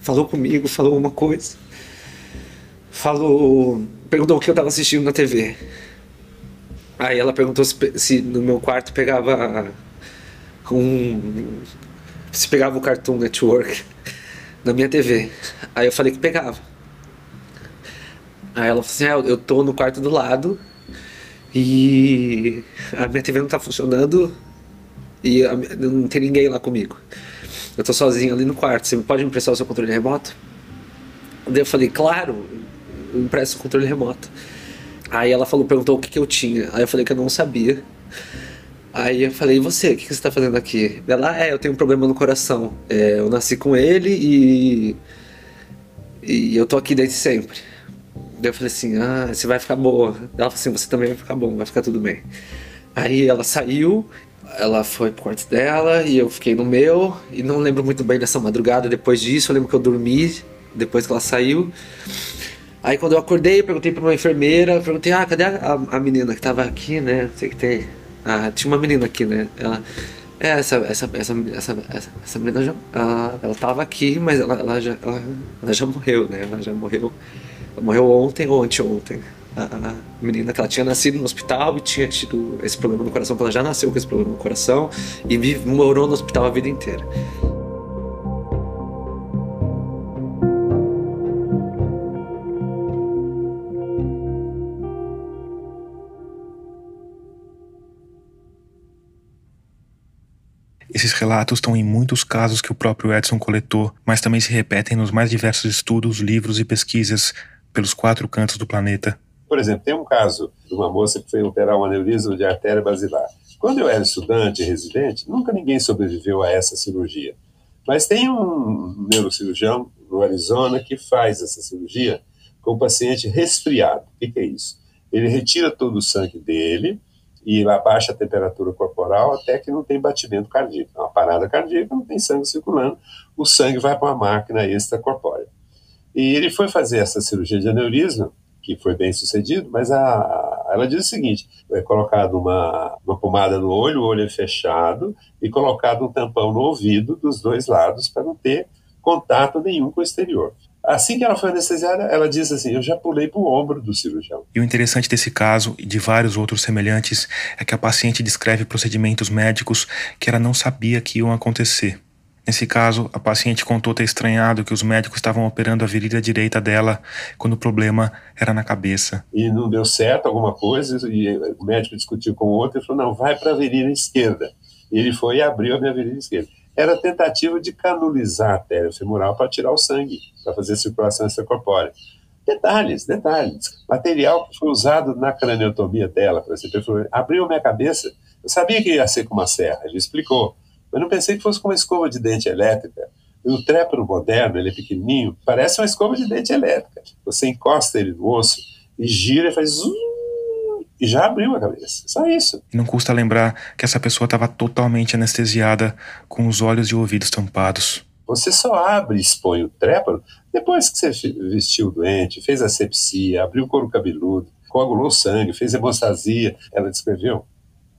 falou comigo, falou uma coisa. Falou. Perguntou o que eu estava assistindo na TV. Aí ela perguntou se, se no meu quarto pegava um. Se pegava o Cartoon Network na minha TV. Aí eu falei que pegava. Aí ela falou assim: ah, eu tô no quarto do lado e a minha TV não tá funcionando e a, não tem ninguém lá comigo. Eu tô sozinho ali no quarto. Você pode me emprestar o seu controle remoto? Daí eu falei, claro, eu empresto o controle remoto. Aí ela falou, perguntou o que, que eu tinha. Aí eu falei que eu não sabia. Aí eu falei, e você, o que, que você tá fazendo aqui? Ela, é, eu tenho um problema no coração. É, eu nasci com ele e. E eu tô aqui desde sempre. Daí eu falei assim, ah, você vai ficar boa. Ela falou assim, você também vai ficar bom, vai ficar tudo bem. Aí ela saiu ela foi pro quarto dela e eu fiquei no meu. E não lembro muito bem dessa madrugada depois disso. Eu lembro que eu dormi depois que ela saiu. Aí quando eu acordei, eu perguntei pra uma enfermeira, perguntei, ah, cadê a, a, a menina que tava aqui, né? Sei que tem. Ah, tinha uma menina aqui, né? Ela. É, essa, essa, essa, essa, essa, essa menina já. Ela, ela tava aqui, mas ela, ela, já, ela, ela já morreu, né? Ela já morreu. Morreu ontem ou anteontem. A menina que ela tinha nascido no hospital e tinha tido esse problema no coração, ela já nasceu com esse problema no coração e morou no hospital a vida inteira. Esses relatos estão em muitos casos que o próprio Edson coletou, mas também se repetem nos mais diversos estudos, livros e pesquisas pelos quatro cantos do planeta. Por exemplo, tem um caso de uma moça que foi operar um aneurisma de artéria basilar. Quando eu era estudante residente, nunca ninguém sobreviveu a essa cirurgia. Mas tem um neurocirurgião no Arizona que faz essa cirurgia com o paciente resfriado. O que, que é isso? Ele retira todo o sangue dele e abaixa a temperatura corporal até que não tem batimento cardíaco. É uma parada cardíaca, não tem sangue circulando, o sangue vai para uma máquina extracorpórea. E ele foi fazer essa cirurgia de aneurisma que foi bem sucedido, mas a, ela diz o seguinte: é colocado uma, uma pomada no olho, o olho é fechado, e colocado um tampão no ouvido dos dois lados para não ter contato nenhum com o exterior. Assim que ela foi anestesiada, ela diz assim: Eu já pulei para o ombro do cirurgião. E o interessante desse caso e de vários outros semelhantes é que a paciente descreve procedimentos médicos que ela não sabia que iam acontecer. Nesse caso, a paciente contou ter estranhado que os médicos estavam operando a virilha direita dela quando o problema era na cabeça. E não deu certo alguma coisa, e o médico discutiu com o outro e falou: não, vai para a virilha esquerda. E ele foi e abriu a minha virilha esquerda. Era tentativa de canulizar a artéria femoral para tirar o sangue, para fazer circulação extracorpórea. Detalhes, detalhes. Material que foi usado na craniotomia dela, por exemplo. Ele falou, abriu minha cabeça. Eu sabia que ia ser com uma serra, ele explicou. Eu não pensei que fosse com uma escova de dente elétrica. E o trépano moderno, ele é pequenininho, parece uma escova de dente elétrica. Você encosta ele no osso e gira e faz zum, e já abriu a cabeça. Só isso. Não custa lembrar que essa pessoa estava totalmente anestesiada, com os olhos e ouvidos tampados. Você só abre e expõe o trépano depois que você vestiu o doente, fez asepsia, abriu o couro cabeludo, coagulou sangue, fez hemostasia. Ela descreveu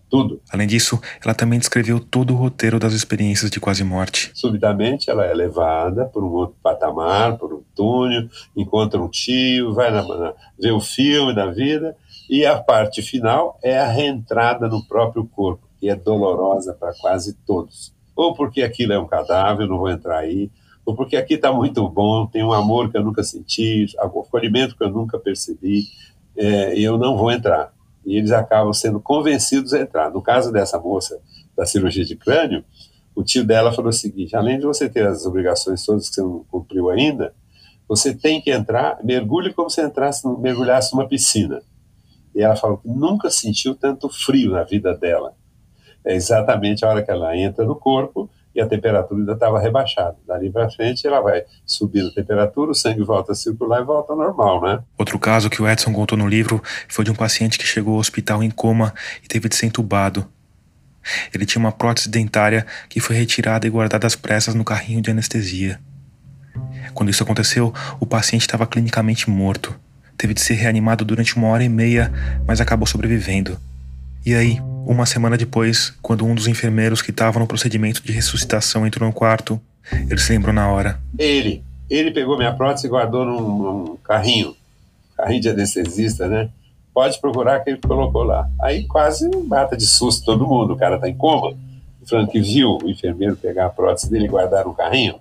tudo. Além disso, ela também descreveu todo o roteiro das experiências de quase morte. Subitamente, ela é levada por um outro patamar, por um túnel, encontra um tio, vai na, na, ver o filme da vida, e a parte final é a reentrada no próprio corpo, que é dolorosa para quase todos. Ou porque aquilo é um cadáver, não vou entrar aí, ou porque aqui está muito bom, tem um amor que eu nunca senti, acolhimento que eu nunca percebi, é, e eu não vou entrar e eles acabam sendo convencidos a entrar. No caso dessa moça da cirurgia de crânio, o tio dela falou o seguinte: além de você ter as obrigações todas que você não cumpriu ainda, você tem que entrar, mergulhe como se entrasse, mergulhasse numa piscina. E ela falou que nunca sentiu tanto frio na vida dela. É exatamente a hora que ela entra no corpo e a temperatura ainda estava rebaixada. Dali para frente ela vai subindo a temperatura, o sangue volta a circular e volta ao normal, né? Outro caso que o Edson contou no livro foi de um paciente que chegou ao hospital em coma e teve de ser entubado. Ele tinha uma prótese dentária que foi retirada e guardada às pressas no carrinho de anestesia. Quando isso aconteceu, o paciente estava clinicamente morto. Teve de ser reanimado durante uma hora e meia, mas acabou sobrevivendo. E aí, uma semana depois, quando um dos enfermeiros que estava no procedimento de ressuscitação entrou no quarto, ele se lembrou na hora. Ele, ele pegou minha prótese e guardou num, num carrinho, carrinho de anestesista, né? Pode procurar que ele colocou lá. Aí quase mata de susto todo mundo, o cara tá em coma. O Frank viu o enfermeiro pegar a prótese dele e guardar no carrinho.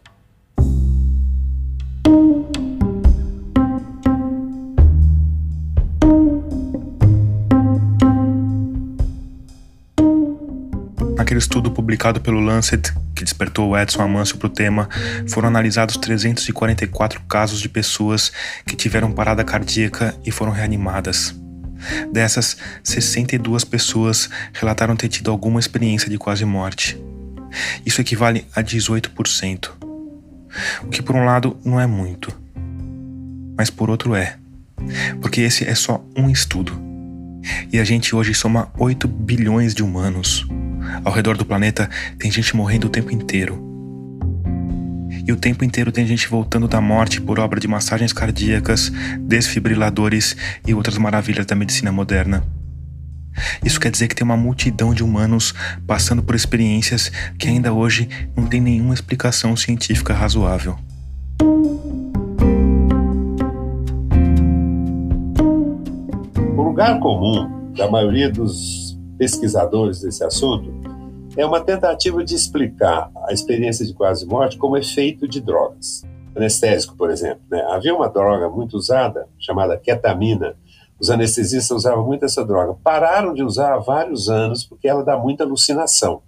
Naquele estudo publicado pelo Lancet, que despertou o Edson Amâncio para o tema, foram analisados 344 casos de pessoas que tiveram parada cardíaca e foram reanimadas. Dessas, 62 pessoas relataram ter tido alguma experiência de quase morte. Isso equivale a 18%. O que, por um lado, não é muito, mas por outro é, porque esse é só um estudo. E a gente hoje soma 8 bilhões de humanos Ao redor do planeta tem gente morrendo o tempo inteiro. E o tempo inteiro tem gente voltando da morte por obra de massagens cardíacas, desfibriladores e outras maravilhas da medicina moderna. Isso quer dizer que tem uma multidão de humanos passando por experiências que ainda hoje não tem nenhuma explicação científica razoável. O lugar comum da maioria dos pesquisadores desse assunto é uma tentativa de explicar a experiência de quase morte como efeito de drogas. Anestésico, por exemplo. Né? Havia uma droga muito usada, chamada ketamina. Os anestesistas usavam muito essa droga. Pararam de usar há vários anos porque ela dá muita alucinação.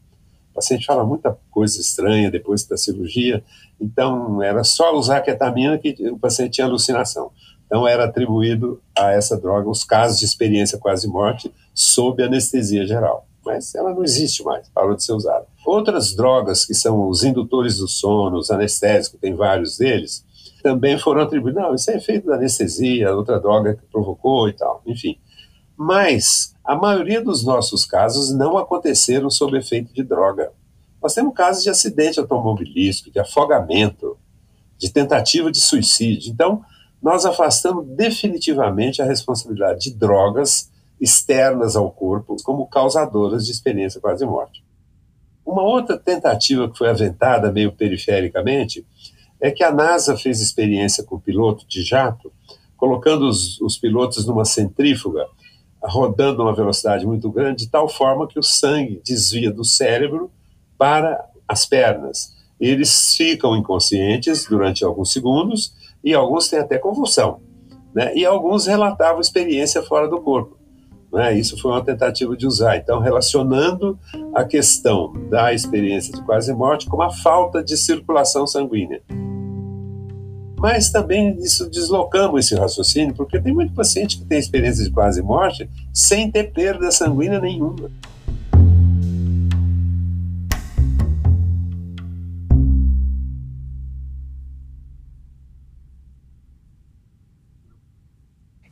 O paciente fala muita coisa estranha depois da cirurgia, então era só usar ketamina que o paciente tinha alucinação. Então era atribuído a essa droga os casos de experiência quase morte sob anestesia geral mas ela não existe mais, parou de ser usada. Outras drogas, que são os indutores do sono, os anestésicos, tem vários deles, também foram atribuídos. Não, isso é efeito da anestesia, outra droga que provocou e tal, enfim. Mas a maioria dos nossos casos não aconteceram sob efeito de droga. Nós temos casos de acidente automobilístico, de afogamento, de tentativa de suicídio. Então, nós afastamos definitivamente a responsabilidade de drogas externas ao corpo como causadoras de experiência quase morte. Uma outra tentativa que foi aventada meio perifericamente é que a NASA fez experiência com piloto de jato, colocando os, os pilotos numa centrífuga, rodando a uma velocidade muito grande, de tal forma que o sangue desvia do cérebro para as pernas. Eles ficam inconscientes durante alguns segundos e alguns têm até convulsão. Né? E alguns relatavam experiência fora do corpo. Né? Isso foi uma tentativa de usar. Então, relacionando a questão da experiência de quase morte com a falta de circulação sanguínea. Mas também isso deslocamos esse raciocínio, porque tem muito paciente que tem experiência de quase morte sem ter perda sanguínea nenhuma.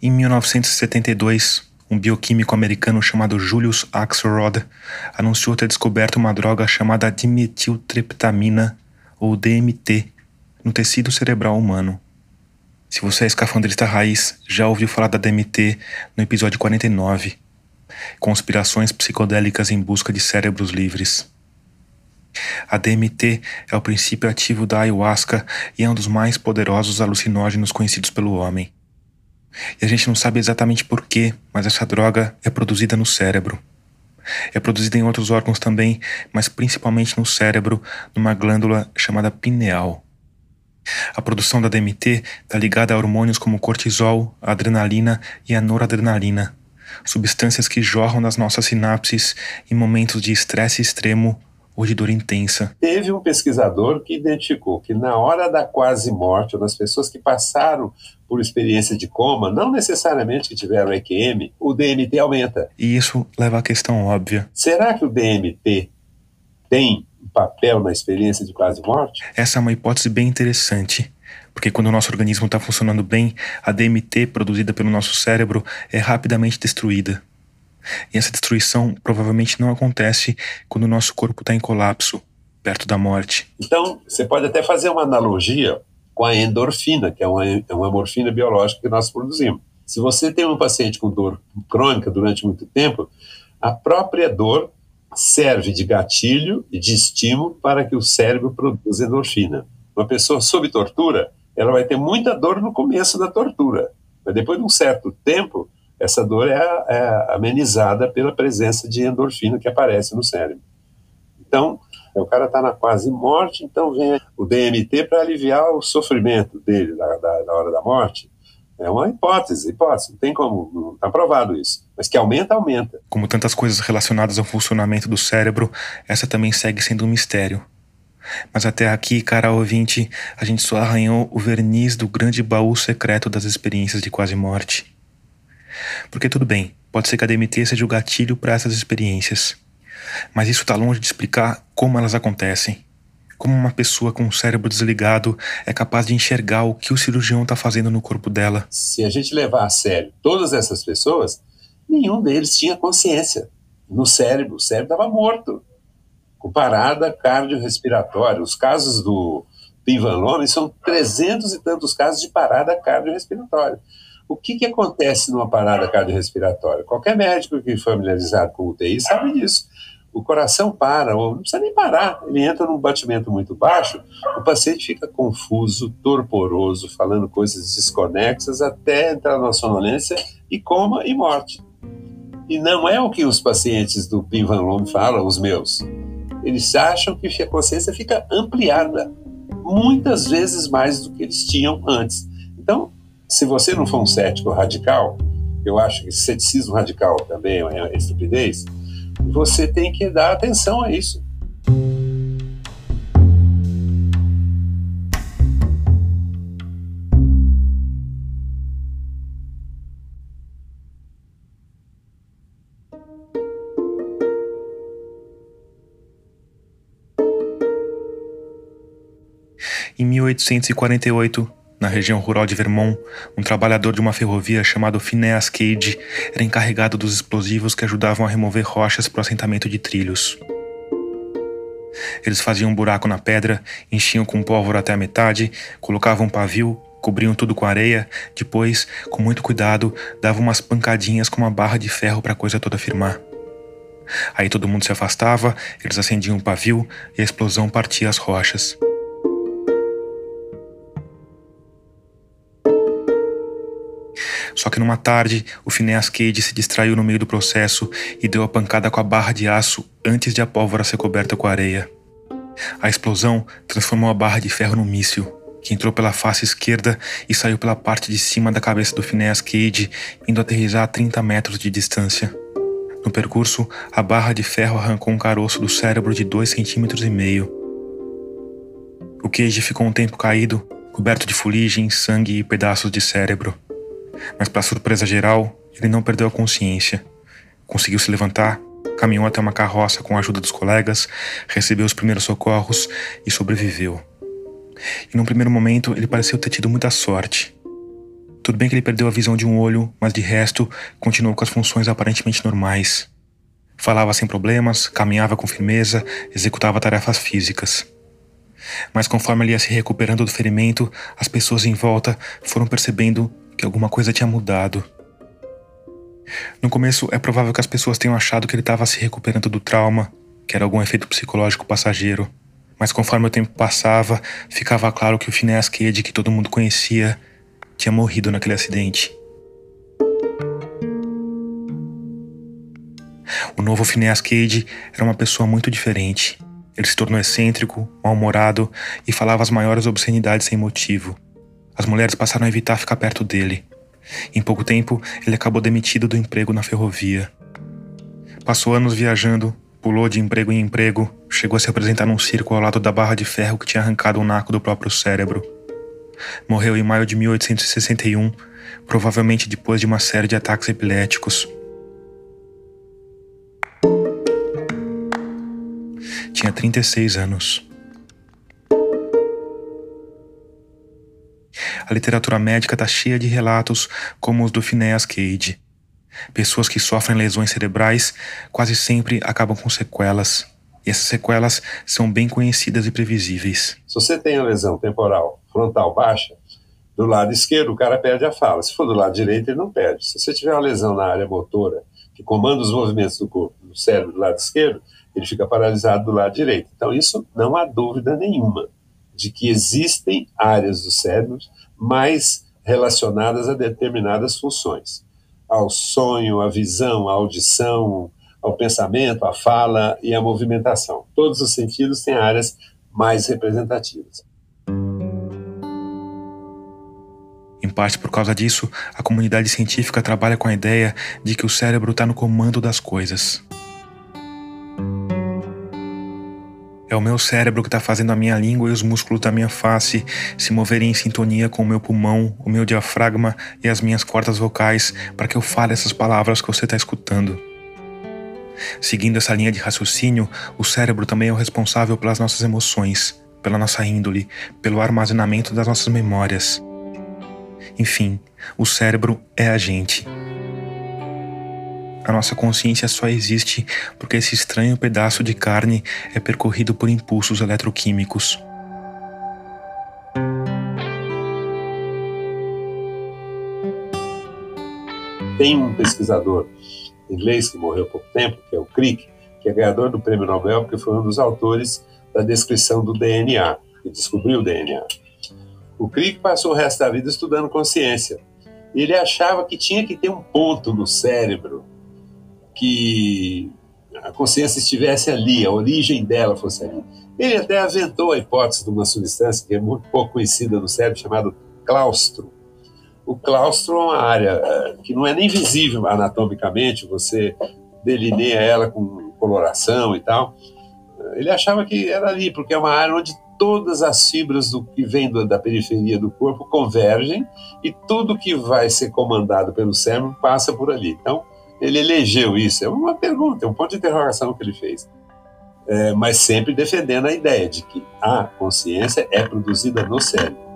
Em 1972, um bioquímico americano chamado Julius Axelrod anunciou ter descoberto uma droga chamada dimetiltreptamina, ou DMT, no tecido cerebral humano. Se você é escafandrista raiz, já ouviu falar da DMT no episódio 49, Conspirações psicodélicas em busca de cérebros livres. A DMT é o princípio ativo da ayahuasca e é um dos mais poderosos alucinógenos conhecidos pelo homem. E a gente não sabe exatamente porquê, mas essa droga é produzida no cérebro. É produzida em outros órgãos também, mas principalmente no cérebro, numa glândula chamada pineal. A produção da DMT está ligada a hormônios como cortisol, adrenalina e a noradrenalina, substâncias que jorram nas nossas sinapses em momentos de estresse extremo ou de dor intensa. Teve um pesquisador que identificou que na hora da quase morte, ou nas pessoas que passaram por experiência de coma, não necessariamente que tiveram EQM, o DMT aumenta. E isso leva à questão óbvia. Será que o DMT tem um papel na experiência de quase morte? Essa é uma hipótese bem interessante. Porque quando o nosso organismo está funcionando bem, a DMT produzida pelo nosso cérebro é rapidamente destruída. E essa destruição provavelmente não acontece quando o nosso corpo está em colapso, perto da morte. Então, você pode até fazer uma analogia com a endorfina, que é uma, é uma morfina biológica que nós produzimos. Se você tem um paciente com dor crônica durante muito tempo, a própria dor serve de gatilho e de estímulo para que o cérebro produza endorfina. Uma pessoa sob tortura, ela vai ter muita dor no começo da tortura, mas depois de um certo tempo, essa dor é, é amenizada pela presença de endorfina que aparece no cérebro. Então, o cara está na quase morte, então vem o DMT para aliviar o sofrimento dele da, da, da, hora da morte. É uma hipótese, hipótese, não tem como, não está provado isso. Mas que aumenta, aumenta. Como tantas coisas relacionadas ao funcionamento do cérebro, essa também segue sendo um mistério. Mas até aqui, cara ouvinte, a gente só arranhou o verniz do grande baú secreto das experiências de quase morte. Porque tudo bem, pode ser que a DMT seja o gatilho para essas experiências. Mas isso está longe de explicar como elas acontecem. Como uma pessoa com o cérebro desligado é capaz de enxergar o que o cirurgião está fazendo no corpo dela. Se a gente levar a sério todas essas pessoas, nenhum deles tinha consciência no cérebro. O cérebro estava morto. com parada cardiorrespiratória. Os casos do Pinvanlome são trezentos e tantos casos de parada cardiorrespiratória. O que, que acontece numa parada cardiorrespiratória? Qualquer médico que familiarizado com UTI sabe disso. O coração para, ou não precisa nem parar, ele entra num batimento muito baixo, o paciente fica confuso, torporoso, falando coisas desconexas, até entrar na sonolência e coma e morte. E não é o que os pacientes do Pim Van Loom falam, os meus. Eles acham que a consciência fica ampliada, muitas vezes mais do que eles tinham antes. Então, se você não for um cético radical, eu acho que ceticismo radical também é estupidez, você tem que dar atenção a isso. Em 1848, na região rural de Vermont, um trabalhador de uma ferrovia chamado Phineas Cage era encarregado dos explosivos que ajudavam a remover rochas para o assentamento de trilhos. Eles faziam um buraco na pedra, enchiam com pólvora até a metade, colocavam um pavio, cobriam tudo com areia, depois, com muito cuidado, davam umas pancadinhas com uma barra de ferro para a coisa toda firmar. Aí todo mundo se afastava, eles acendiam o pavio e a explosão partia as rochas. Só que numa tarde, o Phineas Cage se distraiu no meio do processo e deu a pancada com a barra de aço antes de a pólvora ser coberta com areia. A explosão transformou a barra de ferro num míssil, que entrou pela face esquerda e saiu pela parte de cima da cabeça do Phineas Cage, indo aterrizar a 30 metros de distância. No percurso, a barra de ferro arrancou um caroço do cérebro de 2,5 centímetros e meio. O Cage ficou um tempo caído, coberto de fuligem, sangue e pedaços de cérebro. Mas, para surpresa geral, ele não perdeu a consciência. Conseguiu se levantar, caminhou até uma carroça com a ajuda dos colegas, recebeu os primeiros socorros e sobreviveu. E num primeiro momento, ele pareceu ter tido muita sorte. Tudo bem que ele perdeu a visão de um olho, mas de resto, continuou com as funções aparentemente normais. Falava sem problemas, caminhava com firmeza, executava tarefas físicas. Mas conforme ele ia se recuperando do ferimento, as pessoas em volta foram percebendo que alguma coisa tinha mudado. No começo, é provável que as pessoas tenham achado que ele estava se recuperando do trauma, que era algum efeito psicológico passageiro. Mas conforme o tempo passava, ficava claro que o Phineas Cage, que todo mundo conhecia, tinha morrido naquele acidente. O novo Phineas Cage era uma pessoa muito diferente. Ele se tornou excêntrico, mal-humorado e falava as maiores obscenidades sem motivo. As mulheres passaram a evitar ficar perto dele. Em pouco tempo, ele acabou demitido do emprego na ferrovia. Passou anos viajando, pulou de emprego em emprego, chegou a se apresentar num circo ao lado da barra de ferro que tinha arrancado um naco do próprio cérebro. Morreu em maio de 1861, provavelmente depois de uma série de ataques epiléticos. Tinha 36 anos. A literatura médica está cheia de relatos como os do Phineas Cage. Pessoas que sofrem lesões cerebrais quase sempre acabam com sequelas. E essas sequelas são bem conhecidas e previsíveis. Se você tem a lesão temporal frontal baixa, do lado esquerdo o cara perde a fala. Se for do lado direito, ele não perde. Se você tiver uma lesão na área motora, que comanda os movimentos do corpo, do cérebro do lado esquerdo, ele fica paralisado do lado direito. Então, isso não há dúvida nenhuma de que existem áreas do cérebro mais relacionadas a determinadas funções, ao sonho, à visão, à audição, ao pensamento, à fala e à movimentação. Todos os sentidos têm áreas mais representativas. Em parte por causa disso, a comunidade científica trabalha com a ideia de que o cérebro está no comando das coisas. É o meu cérebro que está fazendo a minha língua e os músculos da minha face se moverem em sintonia com o meu pulmão, o meu diafragma e as minhas cordas vocais para que eu fale essas palavras que você está escutando. Seguindo essa linha de raciocínio, o cérebro também é o responsável pelas nossas emoções, pela nossa índole, pelo armazenamento das nossas memórias. Enfim, o cérebro é a gente. A nossa consciência só existe porque esse estranho pedaço de carne é percorrido por impulsos eletroquímicos. Tem um pesquisador inglês que morreu há pouco tempo, que é o Crick, que é ganhador do prêmio Nobel porque foi um dos autores da descrição do DNA, que descobriu o DNA. O Crick passou o resto da vida estudando consciência. Ele achava que tinha que ter um ponto no cérebro que a consciência estivesse ali, a origem dela fosse ali. Ele até aventou a hipótese de uma substância que é muito pouco conhecida no cérebro, chamado claustro. O claustro é uma área eh, que não é nem visível anatomicamente, você delineia ela com coloração e tal. Ele achava que era ali, porque é uma área onde todas as fibras do que vem da periferia do corpo convergem e tudo que vai ser comandado pelo cérebro passa por ali. Então, ele elegeu isso. É uma pergunta, é um ponto de interrogação que ele fez. É, mas sempre defendendo a ideia de que a consciência é produzida no cérebro.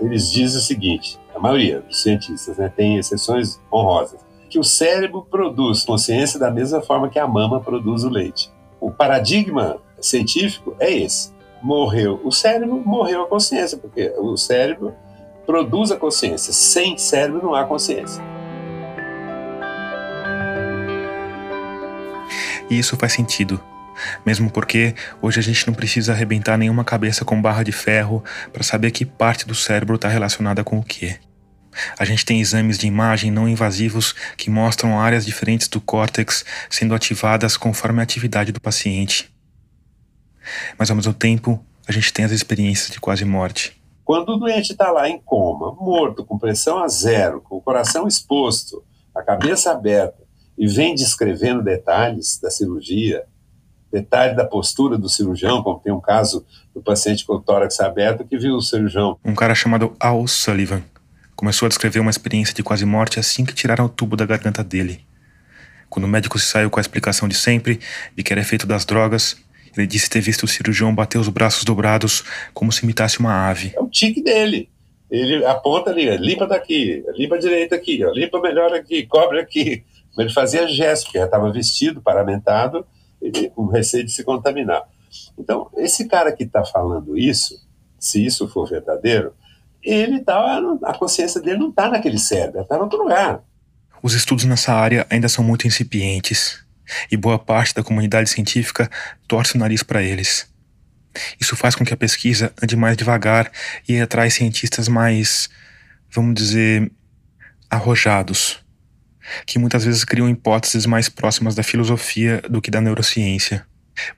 Eles dizem o seguinte: a maioria dos cientistas né, tem exceções honrosas que o cérebro produz consciência da mesma forma que a mama produz o leite. O paradigma científico é esse. Morreu o cérebro, morreu a consciência, porque o cérebro produz a consciência. Sem cérebro não há consciência. E isso faz sentido. Mesmo porque hoje a gente não precisa arrebentar nenhuma cabeça com barra de ferro para saber que parte do cérebro está relacionada com o que. A gente tem exames de imagem não invasivos que mostram áreas diferentes do córtex sendo ativadas conforme a atividade do paciente. Mas ao mesmo tempo, a gente tem as experiências de quase morte. Quando o doente está lá em coma, morto, com pressão a zero, com o coração exposto, a cabeça aberta, e vem descrevendo detalhes da cirurgia, detalhe da postura do cirurgião, como tem um caso do paciente com o tórax aberto que viu o cirurgião. Um cara chamado Al Sullivan Começou a descrever uma experiência de quase morte assim que tiraram o tubo da garganta dele. Quando o médico se saiu com a explicação de sempre, de que era efeito das drogas, ele disse ter visto o cirurgião bater os braços dobrados como se imitasse uma ave. É o tique dele. Ele aponta ali, limpa daqui, limpa direita aqui, limpa melhor aqui, cobre aqui. Ele fazia gesto, porque já estava vestido, paramentado, com receio de se contaminar. Então, esse cara que está falando isso, se isso for verdadeiro, ele tá, a consciência dele não está naquele cérebro, está em outro lugar. Os estudos nessa área ainda são muito incipientes e boa parte da comunidade científica torce o nariz para eles. Isso faz com que a pesquisa ande mais devagar e atrai cientistas mais, vamos dizer, arrojados, que muitas vezes criam hipóteses mais próximas da filosofia do que da neurociência.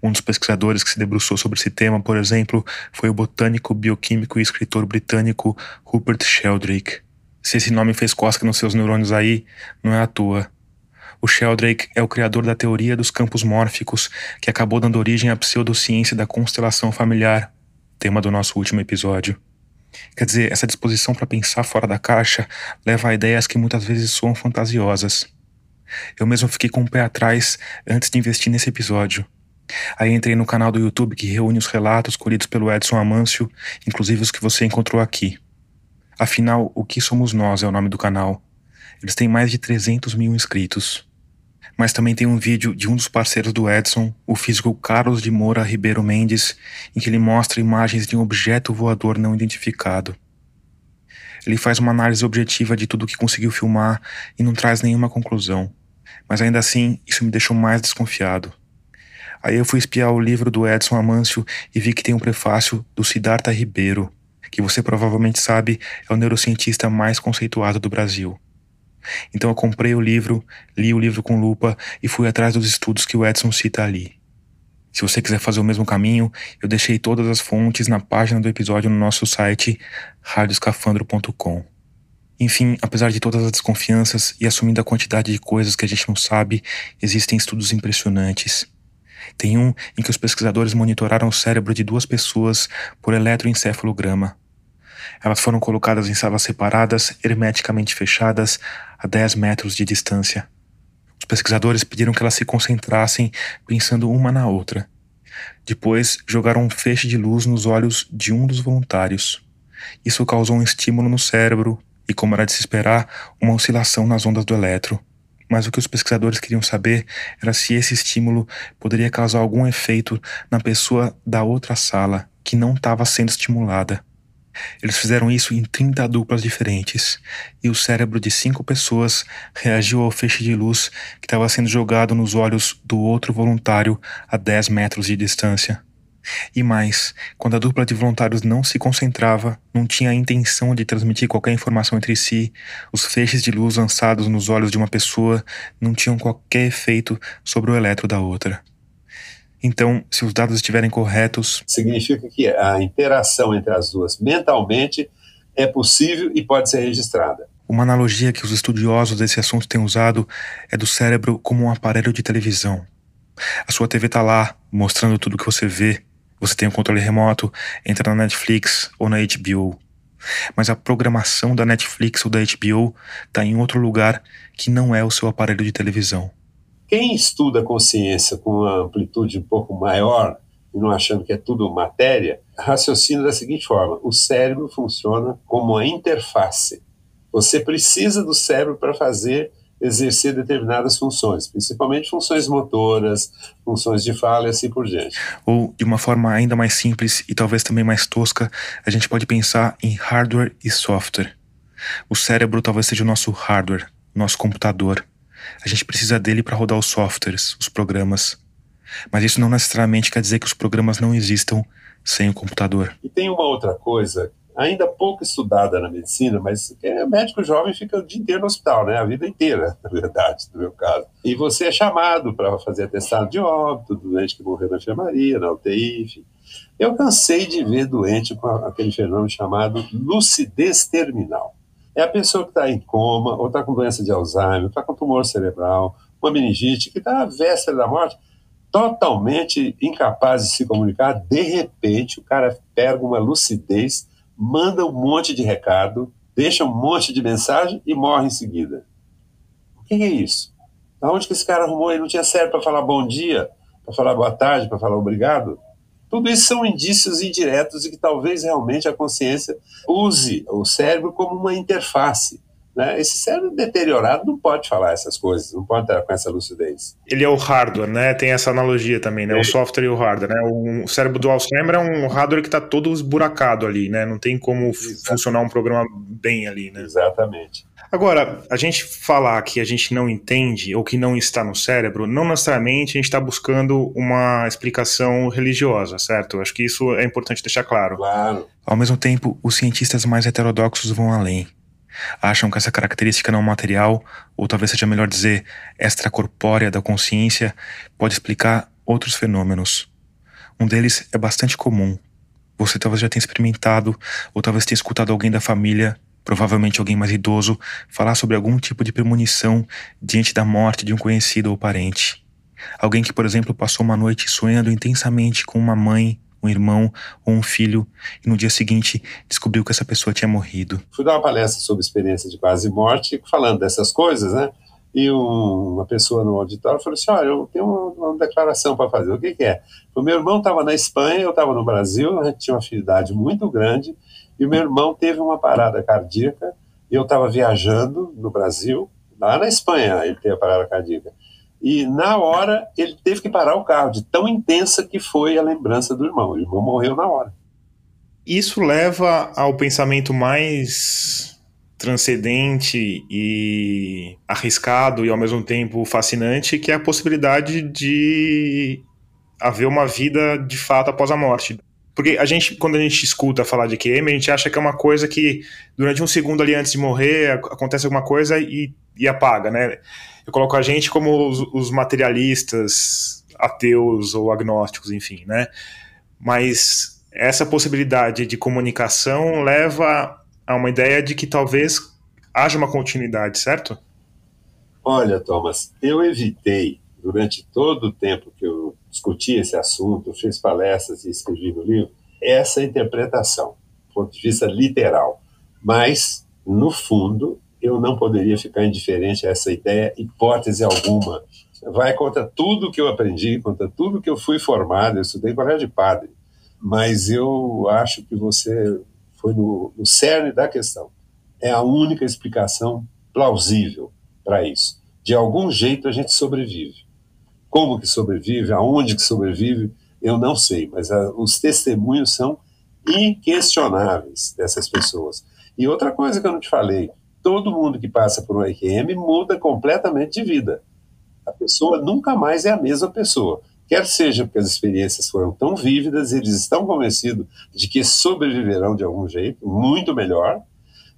Um dos pesquisadores que se debruçou sobre esse tema, por exemplo, foi o botânico, bioquímico e escritor britânico Rupert Sheldrake. Se esse nome fez cosca nos seus neurônios aí, não é à toa. O Sheldrake é o criador da teoria dos campos mórficos, que acabou dando origem à pseudociência da constelação familiar, tema do nosso último episódio. Quer dizer, essa disposição para pensar fora da caixa leva a ideias que muitas vezes soam fantasiosas. Eu mesmo fiquei com o pé atrás antes de investir nesse episódio. Aí entrei no canal do YouTube que reúne os relatos colhidos pelo Edson Amâncio, inclusive os que você encontrou aqui. Afinal, O Que Somos Nós é o nome do canal. Eles têm mais de 300 mil inscritos. Mas também tem um vídeo de um dos parceiros do Edson, o físico Carlos de Moura Ribeiro Mendes, em que ele mostra imagens de um objeto voador não identificado. Ele faz uma análise objetiva de tudo que conseguiu filmar e não traz nenhuma conclusão. Mas ainda assim, isso me deixou mais desconfiado. Aí eu fui espiar o livro do Edson Amâncio e vi que tem um prefácio do Siddhartha Ribeiro, que você provavelmente sabe é o neurocientista mais conceituado do Brasil. Então eu comprei o livro, li o livro com lupa e fui atrás dos estudos que o Edson cita ali. Se você quiser fazer o mesmo caminho, eu deixei todas as fontes na página do episódio no nosso site radioscafandro.com. Enfim, apesar de todas as desconfianças e assumindo a quantidade de coisas que a gente não sabe, existem estudos impressionantes. Tem um em que os pesquisadores monitoraram o cérebro de duas pessoas por eletroencefalograma. Elas foram colocadas em salas separadas, hermeticamente fechadas, a 10 metros de distância. Os pesquisadores pediram que elas se concentrassem, pensando uma na outra. Depois, jogaram um feixe de luz nos olhos de um dos voluntários. Isso causou um estímulo no cérebro e, como era de se esperar, uma oscilação nas ondas do eletro. Mas o que os pesquisadores queriam saber era se esse estímulo poderia causar algum efeito na pessoa da outra sala que não estava sendo estimulada. Eles fizeram isso em 30 duplas diferentes, e o cérebro de cinco pessoas reagiu ao feixe de luz que estava sendo jogado nos olhos do outro voluntário a 10 metros de distância. E mais, quando a dupla de voluntários não se concentrava, não tinha a intenção de transmitir qualquer informação entre si, os feixes de luz lançados nos olhos de uma pessoa não tinham qualquer efeito sobre o eletro da outra. Então, se os dados estiverem corretos. Significa que a interação entre as duas mentalmente é possível e pode ser registrada. Uma analogia que os estudiosos desse assunto têm usado é do cérebro como um aparelho de televisão. A sua TV está lá, mostrando tudo que você vê, você tem um controle remoto, entra na Netflix ou na HBO. Mas a programação da Netflix ou da HBO está em outro lugar que não é o seu aparelho de televisão. Quem estuda consciência com uma amplitude um pouco maior, e não achando que é tudo matéria, raciocina da seguinte forma: o cérebro funciona como uma interface. Você precisa do cérebro para fazer exercer determinadas funções, principalmente funções motoras, funções de fala e assim por diante. Ou, de uma forma ainda mais simples e talvez também mais tosca, a gente pode pensar em hardware e software. O cérebro talvez seja o nosso hardware, nosso computador. A gente precisa dele para rodar os softwares, os programas. Mas isso não necessariamente quer dizer que os programas não existam sem o computador. E tem uma outra coisa ainda pouco estudada na medicina, mas é, médico jovem fica o dia inteiro no hospital, né? A vida inteira, na verdade, no meu caso. E você é chamado para fazer atestado de óbito, doente que morreu na enfermaria, na UTI, enfim. Eu cansei de ver doente com aquele fenômeno chamado lucidez terminal. É a pessoa que está em coma, ou está com doença de Alzheimer, está com tumor cerebral, uma meningite, que está à véspera da morte, totalmente incapaz de se comunicar. De repente, o cara pega uma lucidez manda um monte de recado, deixa um monte de mensagem e morre em seguida. O que é isso? Aonde que esse cara arrumou? Ele não tinha cérebro para falar bom dia, para falar boa tarde, para falar obrigado? Tudo isso são indícios indiretos de que talvez realmente a consciência use o cérebro como uma interface né? Esse cérebro deteriorado não pode falar essas coisas, não pode estar com essa lucidez. Ele é o hardware, né? Tem essa analogia também, né? É. O software e o hardware, né? O cérebro do Alzheimer é um hardware que está todo esburacado ali, né? Não tem como Exatamente. funcionar um programa bem ali, né? Exatamente. Agora, a gente falar que a gente não entende ou que não está no cérebro, não necessariamente a gente está buscando uma explicação religiosa, certo? Acho que isso é importante deixar claro. Claro. Ao mesmo tempo, os cientistas mais heterodoxos vão além acham que essa característica não material, ou talvez seja melhor dizer extracorpórea da consciência, pode explicar outros fenômenos. Um deles é bastante comum. Você talvez já tenha experimentado, ou talvez tenha escutado alguém da família, provavelmente alguém mais idoso, falar sobre algum tipo de premonição diante da morte de um conhecido ou parente. Alguém que, por exemplo, passou uma noite sonhando intensamente com uma mãe um irmão ou um filho e no dia seguinte descobriu que essa pessoa tinha morrido. Fui dar uma palestra sobre experiência de quase morte, falando dessas coisas, né? E um, uma pessoa no auditório falou assim: Olha, eu tenho uma, uma declaração para fazer. O que, que é? O meu irmão estava na Espanha, eu estava no Brasil, a gente tinha uma afinidade muito grande, e meu irmão teve uma parada cardíaca, e eu estava viajando no Brasil, lá na Espanha ele teve a parada cardíaca. E na hora ele teve que parar o carro, de tão intensa que foi a lembrança do irmão. O irmão morreu na hora. Isso leva ao pensamento mais transcendente e arriscado e ao mesmo tempo fascinante, que é a possibilidade de haver uma vida de fato após a morte. Porque a gente, quando a gente escuta falar de QM, a gente acha que é uma coisa que durante um segundo ali antes de morrer acontece alguma coisa e, e apaga, né? eu coloco a gente como os, os materialistas, ateus ou agnósticos, enfim, né? Mas essa possibilidade de comunicação leva a uma ideia de que talvez haja uma continuidade, certo? Olha, Thomas, eu evitei, durante todo o tempo que eu discuti esse assunto, fiz palestras e escrevi no livro, essa interpretação, do ponto de vista literal. Mas, no fundo, eu não poderia ficar indiferente a essa ideia, hipótese alguma. Vai contra tudo que eu aprendi, contra tudo que eu fui formado, eu estudei colégio de padre, mas eu acho que você foi no, no cerne da questão. é a única explicação plausível para isso. De algum jeito a gente sobrevive. Como que sobrevive, aonde que sobrevive, eu não sei, mas a, os testemunhos são inquestionáveis dessas pessoas. E outra coisa que eu não te falei, todo mundo que passa por um RQM muda completamente de vida. A pessoa nunca mais é a mesma pessoa. Quer seja porque as experiências foram tão vívidas, eles estão convencidos de que sobreviverão de algum jeito, muito melhor,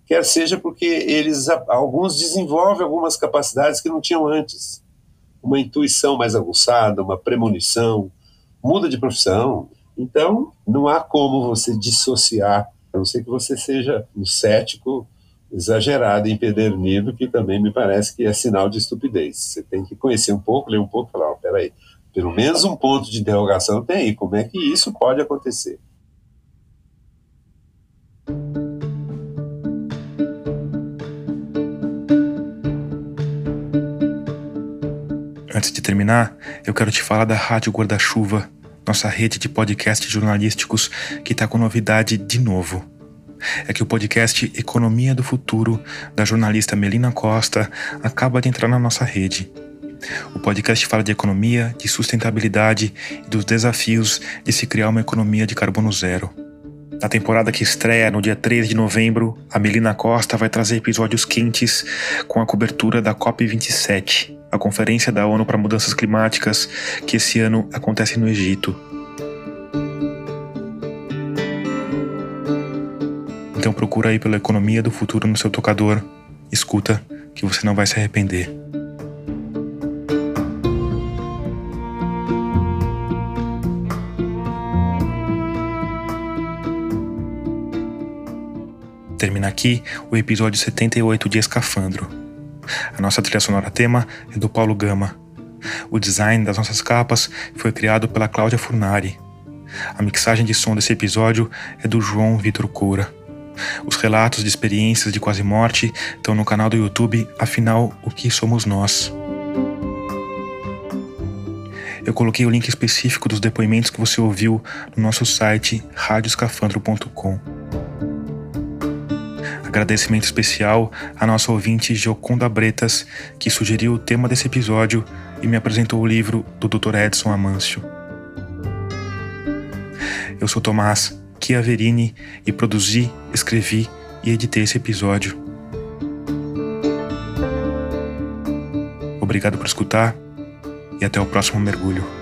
quer seja porque eles alguns desenvolvem algumas capacidades que não tinham antes. Uma intuição mais aguçada, uma premonição, muda de profissão. Então, não há como você dissociar, a não ser que você seja um cético exagerado, empedernido, que também me parece que é sinal de estupidez. Você tem que conhecer um pouco, ler um pouco e falar, oh, peraí, pelo menos um ponto de interrogação tem aí, como é que isso pode acontecer? Antes de terminar, eu quero te falar da Rádio Guarda-Chuva, nossa rede de podcasts jornalísticos que está com novidade de novo é que o podcast Economia do Futuro, da jornalista Melina Costa, acaba de entrar na nossa rede. O podcast fala de economia, de sustentabilidade e dos desafios de se criar uma economia de carbono zero. Na temporada que estreia no dia 13 de novembro, a Melina Costa vai trazer episódios quentes com a cobertura da COP27, a Conferência da ONU para Mudanças Climáticas, que esse ano acontece no Egito. Então procura aí pela economia do futuro no seu tocador. Escuta que você não vai se arrepender. Termina aqui o episódio 78 de Escafandro. A nossa trilha sonora tema é do Paulo Gama. O design das nossas capas foi criado pela Cláudia Furnari. A mixagem de som desse episódio é do João Vitor Coura. Os relatos de experiências de quase morte estão no canal do YouTube Afinal, o que somos nós? Eu coloquei o link específico dos depoimentos que você ouviu no nosso site radioscafandro.com. Agradecimento especial à nossa ouvinte Gioconda Bretas, que sugeriu o tema desse episódio e me apresentou o livro do Dr. Edson Amâncio. Eu sou Tomás Chiaverini e produzi, escrevi e editei esse episódio. Obrigado por escutar e até o próximo mergulho.